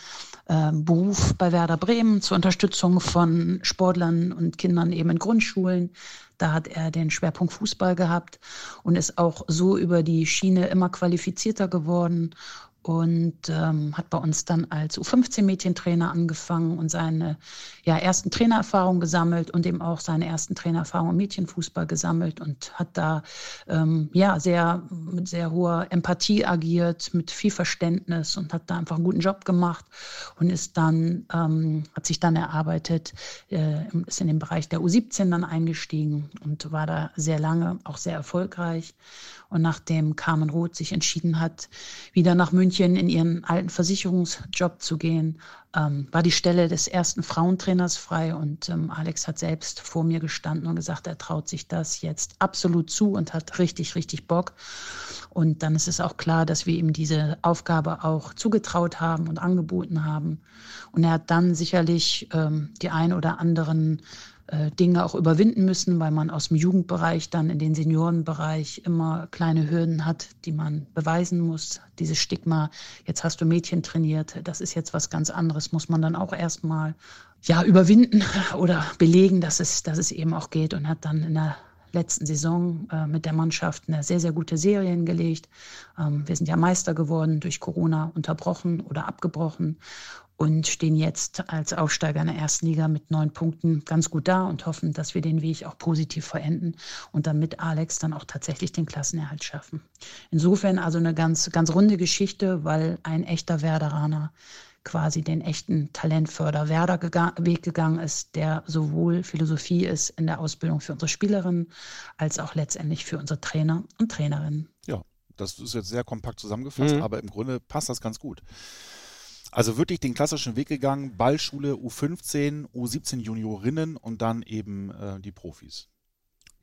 [SPEAKER 3] äh, Beruf bei Werder Bremen zur Unterstützung von Sportlern und Kindern eben in Grundschulen. Da hat er den Schwerpunkt Fußball gehabt und ist auch so über die Schiene immer qualifizierter geworden und ähm, hat bei uns dann als U15-Mädchentrainer angefangen und seine ja, ersten Trainererfahrungen gesammelt und eben auch seine ersten Trainererfahrungen im Mädchenfußball gesammelt und hat da ähm, ja sehr mit sehr hoher Empathie agiert, mit viel Verständnis und hat da einfach einen guten Job gemacht und ist dann ähm, hat sich dann erarbeitet, äh, ist in den Bereich der U17 dann eingestiegen und war da sehr lange auch sehr erfolgreich und nachdem Carmen Roth sich entschieden hat, wieder nach München in ihren alten Versicherungsjob zu gehen, ähm, war die Stelle des ersten Frauentrainers frei. Und ähm, Alex hat selbst vor mir gestanden und gesagt, er traut sich das jetzt absolut zu und hat richtig, richtig Bock. Und dann ist es auch klar, dass wir ihm diese Aufgabe auch zugetraut haben und angeboten haben. Und er hat dann sicherlich ähm, die ein oder anderen Dinge auch überwinden müssen, weil man aus dem Jugendbereich dann in den Seniorenbereich immer kleine Hürden hat, die man beweisen muss. Dieses Stigma, jetzt hast du Mädchen trainiert, das ist jetzt was ganz anderes, muss man dann auch erstmal ja, überwinden oder belegen, dass es, dass es eben auch geht und hat dann in der letzten Saison äh, mit der Mannschaft eine sehr, sehr gute Serie hingelegt. Ähm, wir sind ja Meister geworden, durch Corona unterbrochen oder abgebrochen und stehen jetzt als Aufsteiger in der ersten Liga mit neun Punkten ganz gut da und hoffen, dass wir den Weg auch positiv verenden und dann mit Alex dann auch tatsächlich den Klassenerhalt schaffen. Insofern also eine ganz, ganz runde Geschichte, weil ein echter Werderaner quasi den echten Talentförder-Werder-Weg gegangen ist, der sowohl Philosophie ist in der Ausbildung für unsere Spielerinnen als auch letztendlich für unsere Trainer und Trainerinnen.
[SPEAKER 2] Ja, das ist jetzt sehr kompakt zusammengefasst, mhm. aber im Grunde passt das ganz gut. Also wirklich den klassischen Weg gegangen, Ballschule U15, U17 Juniorinnen und dann eben äh, die Profis.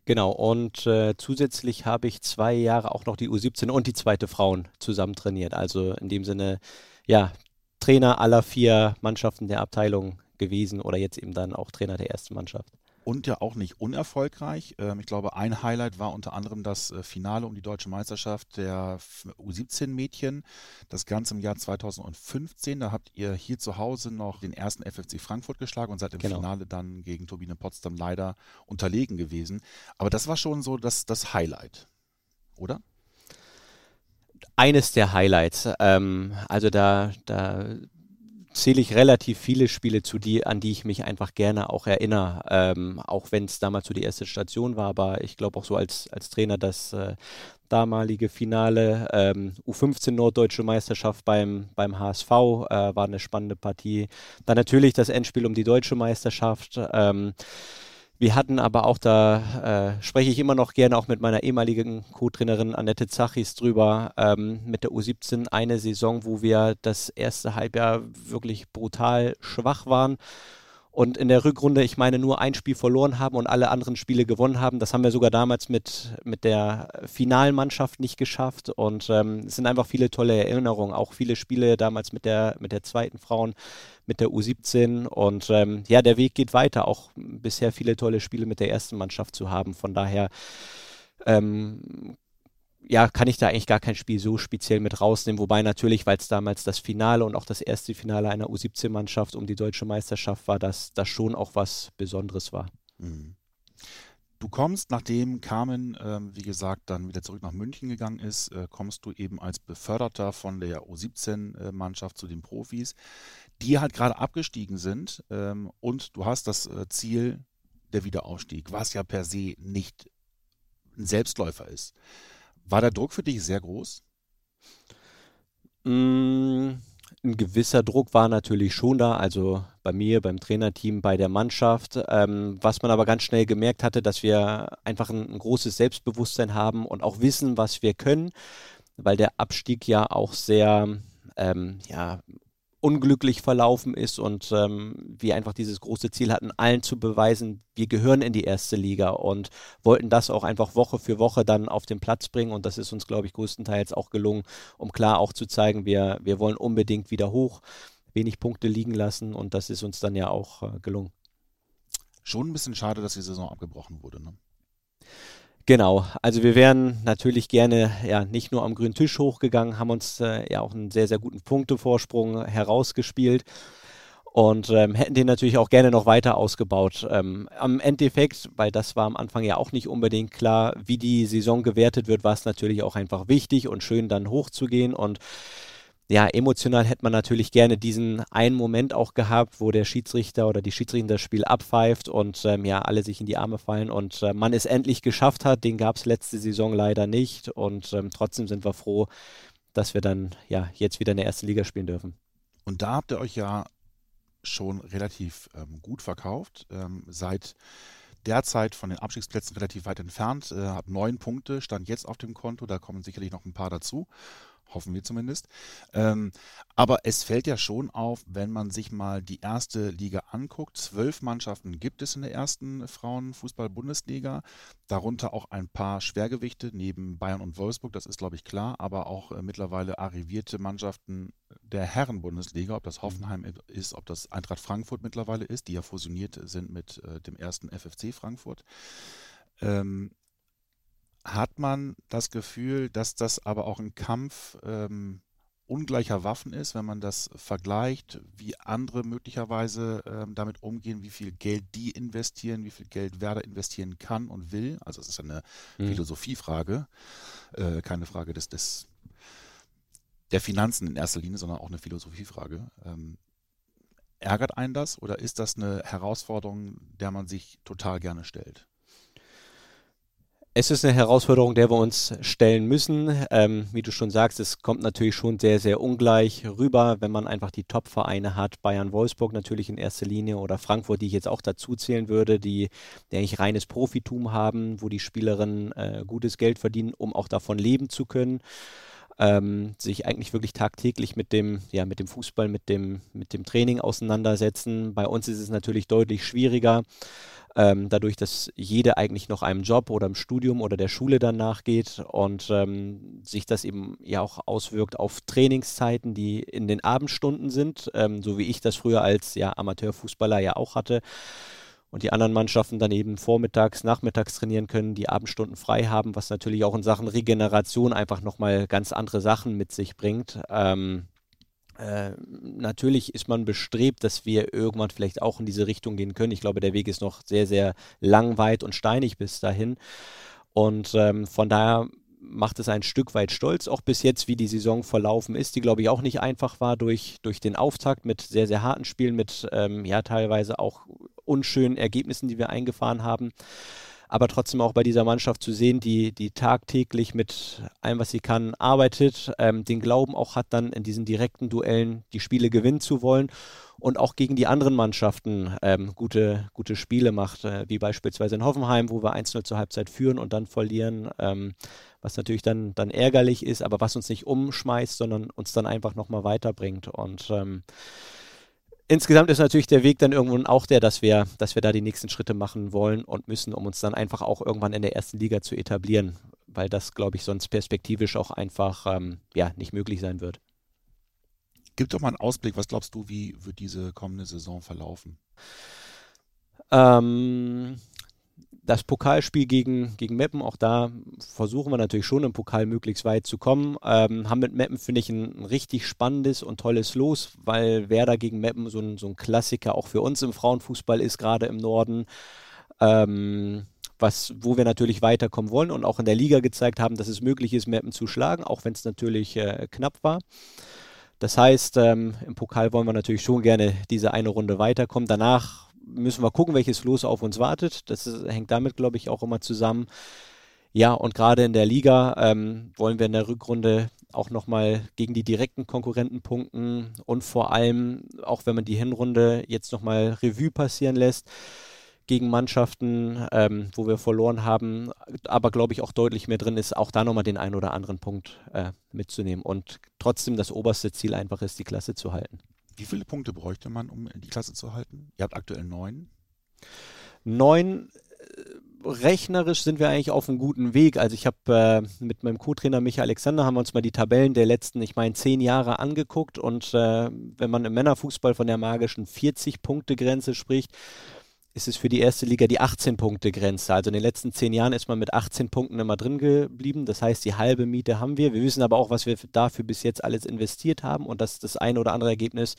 [SPEAKER 1] Genau, und äh, zusätzlich habe ich zwei Jahre auch noch die U17 und die zweite Frauen zusammen trainiert. Also in dem Sinne, ja, Trainer aller vier Mannschaften der Abteilung gewesen oder jetzt eben dann auch Trainer der ersten Mannschaft
[SPEAKER 2] und ja auch nicht unerfolgreich. Ähm, ich glaube, ein Highlight war unter anderem das äh, Finale um die deutsche Meisterschaft der U17-Mädchen. Das Ganze im Jahr 2015. Da habt ihr hier zu Hause noch den ersten FFC Frankfurt geschlagen und seid im genau. Finale dann gegen Turbine Potsdam leider unterlegen gewesen. Aber das war schon so das, das Highlight, oder?
[SPEAKER 1] Eines der Highlights. Ähm, also da, da zähle ich relativ viele Spiele zu, die, an die ich mich einfach gerne auch erinnere. Ähm, auch wenn es damals so die erste Station war, aber ich glaube auch so als, als Trainer das äh, damalige Finale ähm, U15 Norddeutsche Meisterschaft beim, beim HSV äh, war eine spannende Partie. Dann natürlich das Endspiel um die deutsche Meisterschaft. Ähm, wir hatten aber auch, da äh, spreche ich immer noch gerne auch mit meiner ehemaligen Co-Trainerin Annette Zachis drüber, ähm, mit der U17 eine Saison, wo wir das erste Halbjahr wirklich brutal schwach waren und in der Rückrunde, ich meine, nur ein Spiel verloren haben und alle anderen Spiele gewonnen haben. Das haben wir sogar damals mit, mit der finalen Mannschaft nicht geschafft. Und ähm, es sind einfach viele tolle Erinnerungen, auch viele Spiele damals mit der, mit der zweiten Frauen, mit der U17. Und ähm, ja, der Weg geht weiter, auch bisher viele tolle Spiele mit der ersten Mannschaft zu haben. Von daher ähm, ja, kann ich da eigentlich gar kein Spiel so speziell mit rausnehmen. Wobei natürlich, weil es damals das Finale und auch das erste Finale einer U17-Mannschaft um die deutsche Meisterschaft war, dass das schon auch was Besonderes war. Mhm.
[SPEAKER 2] Du kommst, nachdem Carmen, äh, wie gesagt, dann wieder zurück nach München gegangen ist, äh, kommst du eben als Beförderter von der U17-Mannschaft zu den Profis, die halt gerade abgestiegen sind. Ähm, und du hast das äh, Ziel der Wiederaufstieg, was ja per se nicht ein Selbstläufer ist. War der Druck für dich sehr groß?
[SPEAKER 1] Mm, ein gewisser Druck war natürlich schon da, also bei mir, beim Trainerteam, bei der Mannschaft. Ähm, was man aber ganz schnell gemerkt hatte, dass wir einfach ein, ein großes Selbstbewusstsein haben und auch wissen, was wir können, weil der Abstieg ja auch sehr ähm, ja, unglücklich verlaufen ist und ähm, wir einfach dieses große Ziel hatten, allen zu beweisen, wir gehören in die erste Liga und wollten das auch einfach Woche für Woche dann auf den Platz bringen und das ist uns, glaube ich, größtenteils auch gelungen, um klar auch zu zeigen, wir, wir wollen unbedingt wieder hoch, wenig Punkte liegen lassen und das ist uns dann ja auch äh, gelungen.
[SPEAKER 2] Schon ein bisschen schade, dass die Saison abgebrochen wurde, ne?
[SPEAKER 1] Genau, also wir wären natürlich gerne ja nicht nur am grünen Tisch hochgegangen, haben uns äh, ja auch einen sehr, sehr guten Punktevorsprung herausgespielt und ähm, hätten den natürlich auch gerne noch weiter ausgebaut. Ähm, am Endeffekt, weil das war am Anfang ja auch nicht unbedingt klar, wie die Saison gewertet wird, war es natürlich auch einfach wichtig und schön dann hochzugehen und ja, emotional hätte man natürlich gerne diesen einen Moment auch gehabt, wo der Schiedsrichter oder die Schiedsrichter das Spiel abpfeift und ähm, ja, alle sich in die Arme fallen und äh, man es endlich geschafft hat. Den gab es letzte Saison leider nicht und ähm, trotzdem sind wir froh, dass wir dann ja jetzt wieder in der ersten Liga spielen dürfen.
[SPEAKER 2] Und da habt ihr euch ja schon relativ ähm, gut verkauft. Ähm, seid derzeit von den Abstiegsplätzen relativ weit entfernt, äh, habt neun Punkte, stand jetzt auf dem Konto, da kommen sicherlich noch ein paar dazu hoffen wir zumindest. Ähm, aber es fällt ja schon auf, wenn man sich mal die erste Liga anguckt. Zwölf Mannschaften gibt es in der ersten Frauenfußball-Bundesliga, darunter auch ein paar Schwergewichte neben Bayern und Wolfsburg, das ist glaube ich klar, aber auch äh, mittlerweile arrivierte Mannschaften der Herren-Bundesliga, ob das Hoffenheim ist, ob das Eintracht Frankfurt mittlerweile ist, die ja fusioniert sind mit äh, dem ersten FFC Frankfurt. Ähm, hat man das Gefühl, dass das aber auch ein Kampf ähm, ungleicher Waffen ist, wenn man das vergleicht, wie andere möglicherweise ähm, damit umgehen, wie viel Geld die investieren, wie viel Geld Werder investieren kann und will. Also es ist eine mhm. Philosophiefrage, äh, keine Frage des, des der Finanzen in erster Linie, sondern auch eine Philosophiefrage. Ähm, Ärgert einen das oder ist das eine Herausforderung, der man sich total gerne stellt?
[SPEAKER 1] Es ist eine Herausforderung, der wir uns stellen müssen. Ähm, wie du schon sagst, es kommt natürlich schon sehr, sehr ungleich rüber, wenn man einfach die Top-Vereine hat. Bayern Wolfsburg natürlich in erster Linie oder Frankfurt, die ich jetzt auch dazu zählen würde, die, die eigentlich reines Profitum haben, wo die Spielerinnen äh, gutes Geld verdienen, um auch davon leben zu können. Ähm, sich eigentlich wirklich tagtäglich mit dem, ja, mit dem Fußball, mit dem, mit dem Training auseinandersetzen. Bei uns ist es natürlich deutlich schwieriger ähm, dadurch, dass jede eigentlich noch einem Job oder im Studium oder der Schule dann nachgeht und ähm, sich das eben ja auch auswirkt auf Trainingszeiten, die in den Abendstunden sind, ähm, so wie ich das früher als ja, Amateurfußballer ja auch hatte. Und die anderen Mannschaften dann eben vormittags, nachmittags trainieren können, die Abendstunden frei haben, was natürlich auch in Sachen Regeneration einfach nochmal ganz andere Sachen mit sich bringt. Ähm, äh, natürlich ist man bestrebt, dass wir irgendwann vielleicht auch in diese Richtung gehen können. Ich glaube, der Weg ist noch sehr, sehr lang, weit und steinig bis dahin. Und ähm, von daher macht es ein Stück weit stolz, auch bis jetzt, wie die Saison verlaufen ist, die, glaube ich, auch nicht einfach war durch, durch den Auftakt mit sehr, sehr harten Spielen, mit ähm, ja teilweise auch unschönen Ergebnissen, die wir eingefahren haben aber trotzdem auch bei dieser Mannschaft zu sehen, die, die tagtäglich mit allem, was sie kann, arbeitet, ähm, den Glauben auch hat, dann in diesen direkten Duellen die Spiele gewinnen zu wollen und auch gegen die anderen Mannschaften ähm, gute, gute Spiele macht, äh, wie beispielsweise in Hoffenheim, wo wir 1-0 zur Halbzeit führen und dann verlieren, ähm, was natürlich dann, dann ärgerlich ist, aber was uns nicht umschmeißt, sondern uns dann einfach nochmal weiterbringt. Und ähm, insgesamt ist natürlich der Weg dann irgendwann auch der, dass wir, dass wir da die nächsten Schritte machen wollen und müssen, um uns dann einfach auch irgendwann in der ersten Liga zu etablieren, weil das, glaube ich, sonst perspektivisch auch einfach ähm, ja, nicht möglich sein wird.
[SPEAKER 2] Gib doch mal einen Ausblick, was glaubst du, wie wird diese kommende Saison verlaufen?
[SPEAKER 1] Ähm, das Pokalspiel gegen, gegen Meppen, auch da versuchen wir natürlich schon im Pokal möglichst weit zu kommen. Ähm, haben mit Meppen, finde ich, ein, ein, richtig spannendes und tolles Los, weil Werder gegen Meppen so ein, so ein Klassiker auch für uns im Frauenfußball ist, gerade im Norden. Ähm, was, wo wir natürlich weiterkommen wollen und auch in der Liga gezeigt haben, dass es möglich ist, Meppen zu schlagen, auch wenn es natürlich äh, knapp war. Das heißt, ähm, im Pokal wollen wir natürlich schon gerne diese eine Runde weiterkommen. Danach müssen wir gucken, welches Los auf uns wartet. Das ist, hängt damit, glaube ich, auch immer zusammen. Ja, und gerade in der Liga ähm, wollen wir in der Rückrunde auch nochmal gegen die direkten Konkurrenten punkten und vor allem, auch wenn man die Hinrunde jetzt nochmal Revue passieren lässt, gegen Mannschaften, ähm, wo wir verloren haben, aber glaube ich auch deutlich mehr drin ist, auch da nochmal den einen oder anderen Punkt äh, mitzunehmen und trotzdem das oberste Ziel einfach ist, die Klasse zu halten.
[SPEAKER 2] Wie viele Punkte bräuchte man, um die Klasse zu halten? Ihr habt aktuell neun.
[SPEAKER 1] Neun. Äh, rechnerisch sind wir eigentlich auf einem guten Weg. Also ich habe äh, mit meinem Co-Trainer Michael Alexander haben wir uns mal die Tabellen der letzten, ich meine, zehn Jahre angeguckt und äh, wenn man im Männerfußball von der magischen 40-Punkte-Grenze spricht, ist es für die erste Liga die 18-Punkte-Grenze. Also in den letzten zehn Jahren ist man mit 18 Punkten immer drin geblieben. Das heißt, die halbe Miete haben wir. Wir wissen aber auch, was wir dafür bis jetzt alles investiert haben und dass das eine oder andere Ergebnis,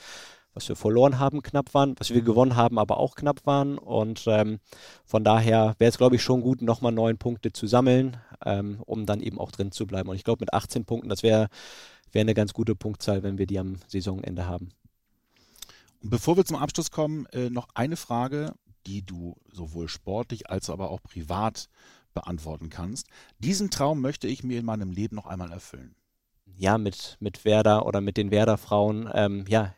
[SPEAKER 1] was wir verloren haben, knapp waren, was wir gewonnen haben, aber auch knapp waren. Und ähm, von daher wäre es, glaube ich, schon gut, nochmal neun Punkte zu sammeln, ähm, um dann eben auch drin zu bleiben. Und ich glaube, mit 18 Punkten, das wäre wär eine ganz gute Punktzahl, wenn wir die am Saisonende haben.
[SPEAKER 2] Und bevor wir zum Abschluss kommen, äh, noch eine Frage die du sowohl sportlich als aber auch privat beantworten kannst. Diesen Traum möchte ich mir in meinem Leben noch einmal erfüllen.
[SPEAKER 1] Ja, mit, mit Werder oder mit den Werder-Frauen, ähm, ja,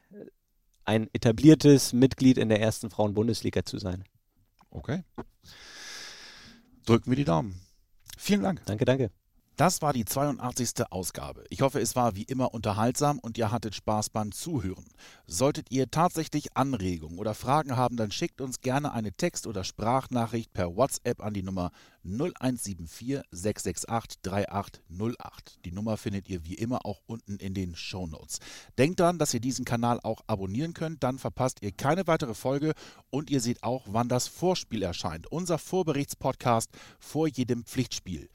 [SPEAKER 1] ein etabliertes Mitglied in der ersten Frauen-Bundesliga zu sein.
[SPEAKER 2] Okay. Drücken wir die Daumen. Vielen Dank.
[SPEAKER 1] Danke, danke.
[SPEAKER 2] Das war die 82. Ausgabe. Ich hoffe, es war wie immer unterhaltsam und ihr hattet Spaß beim Zuhören. Solltet ihr tatsächlich Anregungen oder Fragen haben, dann schickt uns gerne eine Text- oder Sprachnachricht per WhatsApp an die Nummer 0174 668 3808. Die Nummer findet ihr wie immer auch unten in den Show Notes. Denkt daran, dass ihr diesen Kanal auch abonnieren könnt, dann verpasst ihr keine weitere Folge und ihr seht auch, wann das Vorspiel erscheint. Unser Vorberichtspodcast vor jedem Pflichtspiel.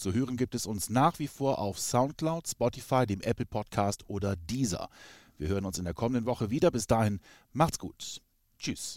[SPEAKER 2] Zu hören gibt es uns nach wie vor auf Soundcloud, Spotify, dem Apple Podcast oder Deezer. Wir hören uns in der kommenden Woche wieder. Bis dahin, macht's gut. Tschüss.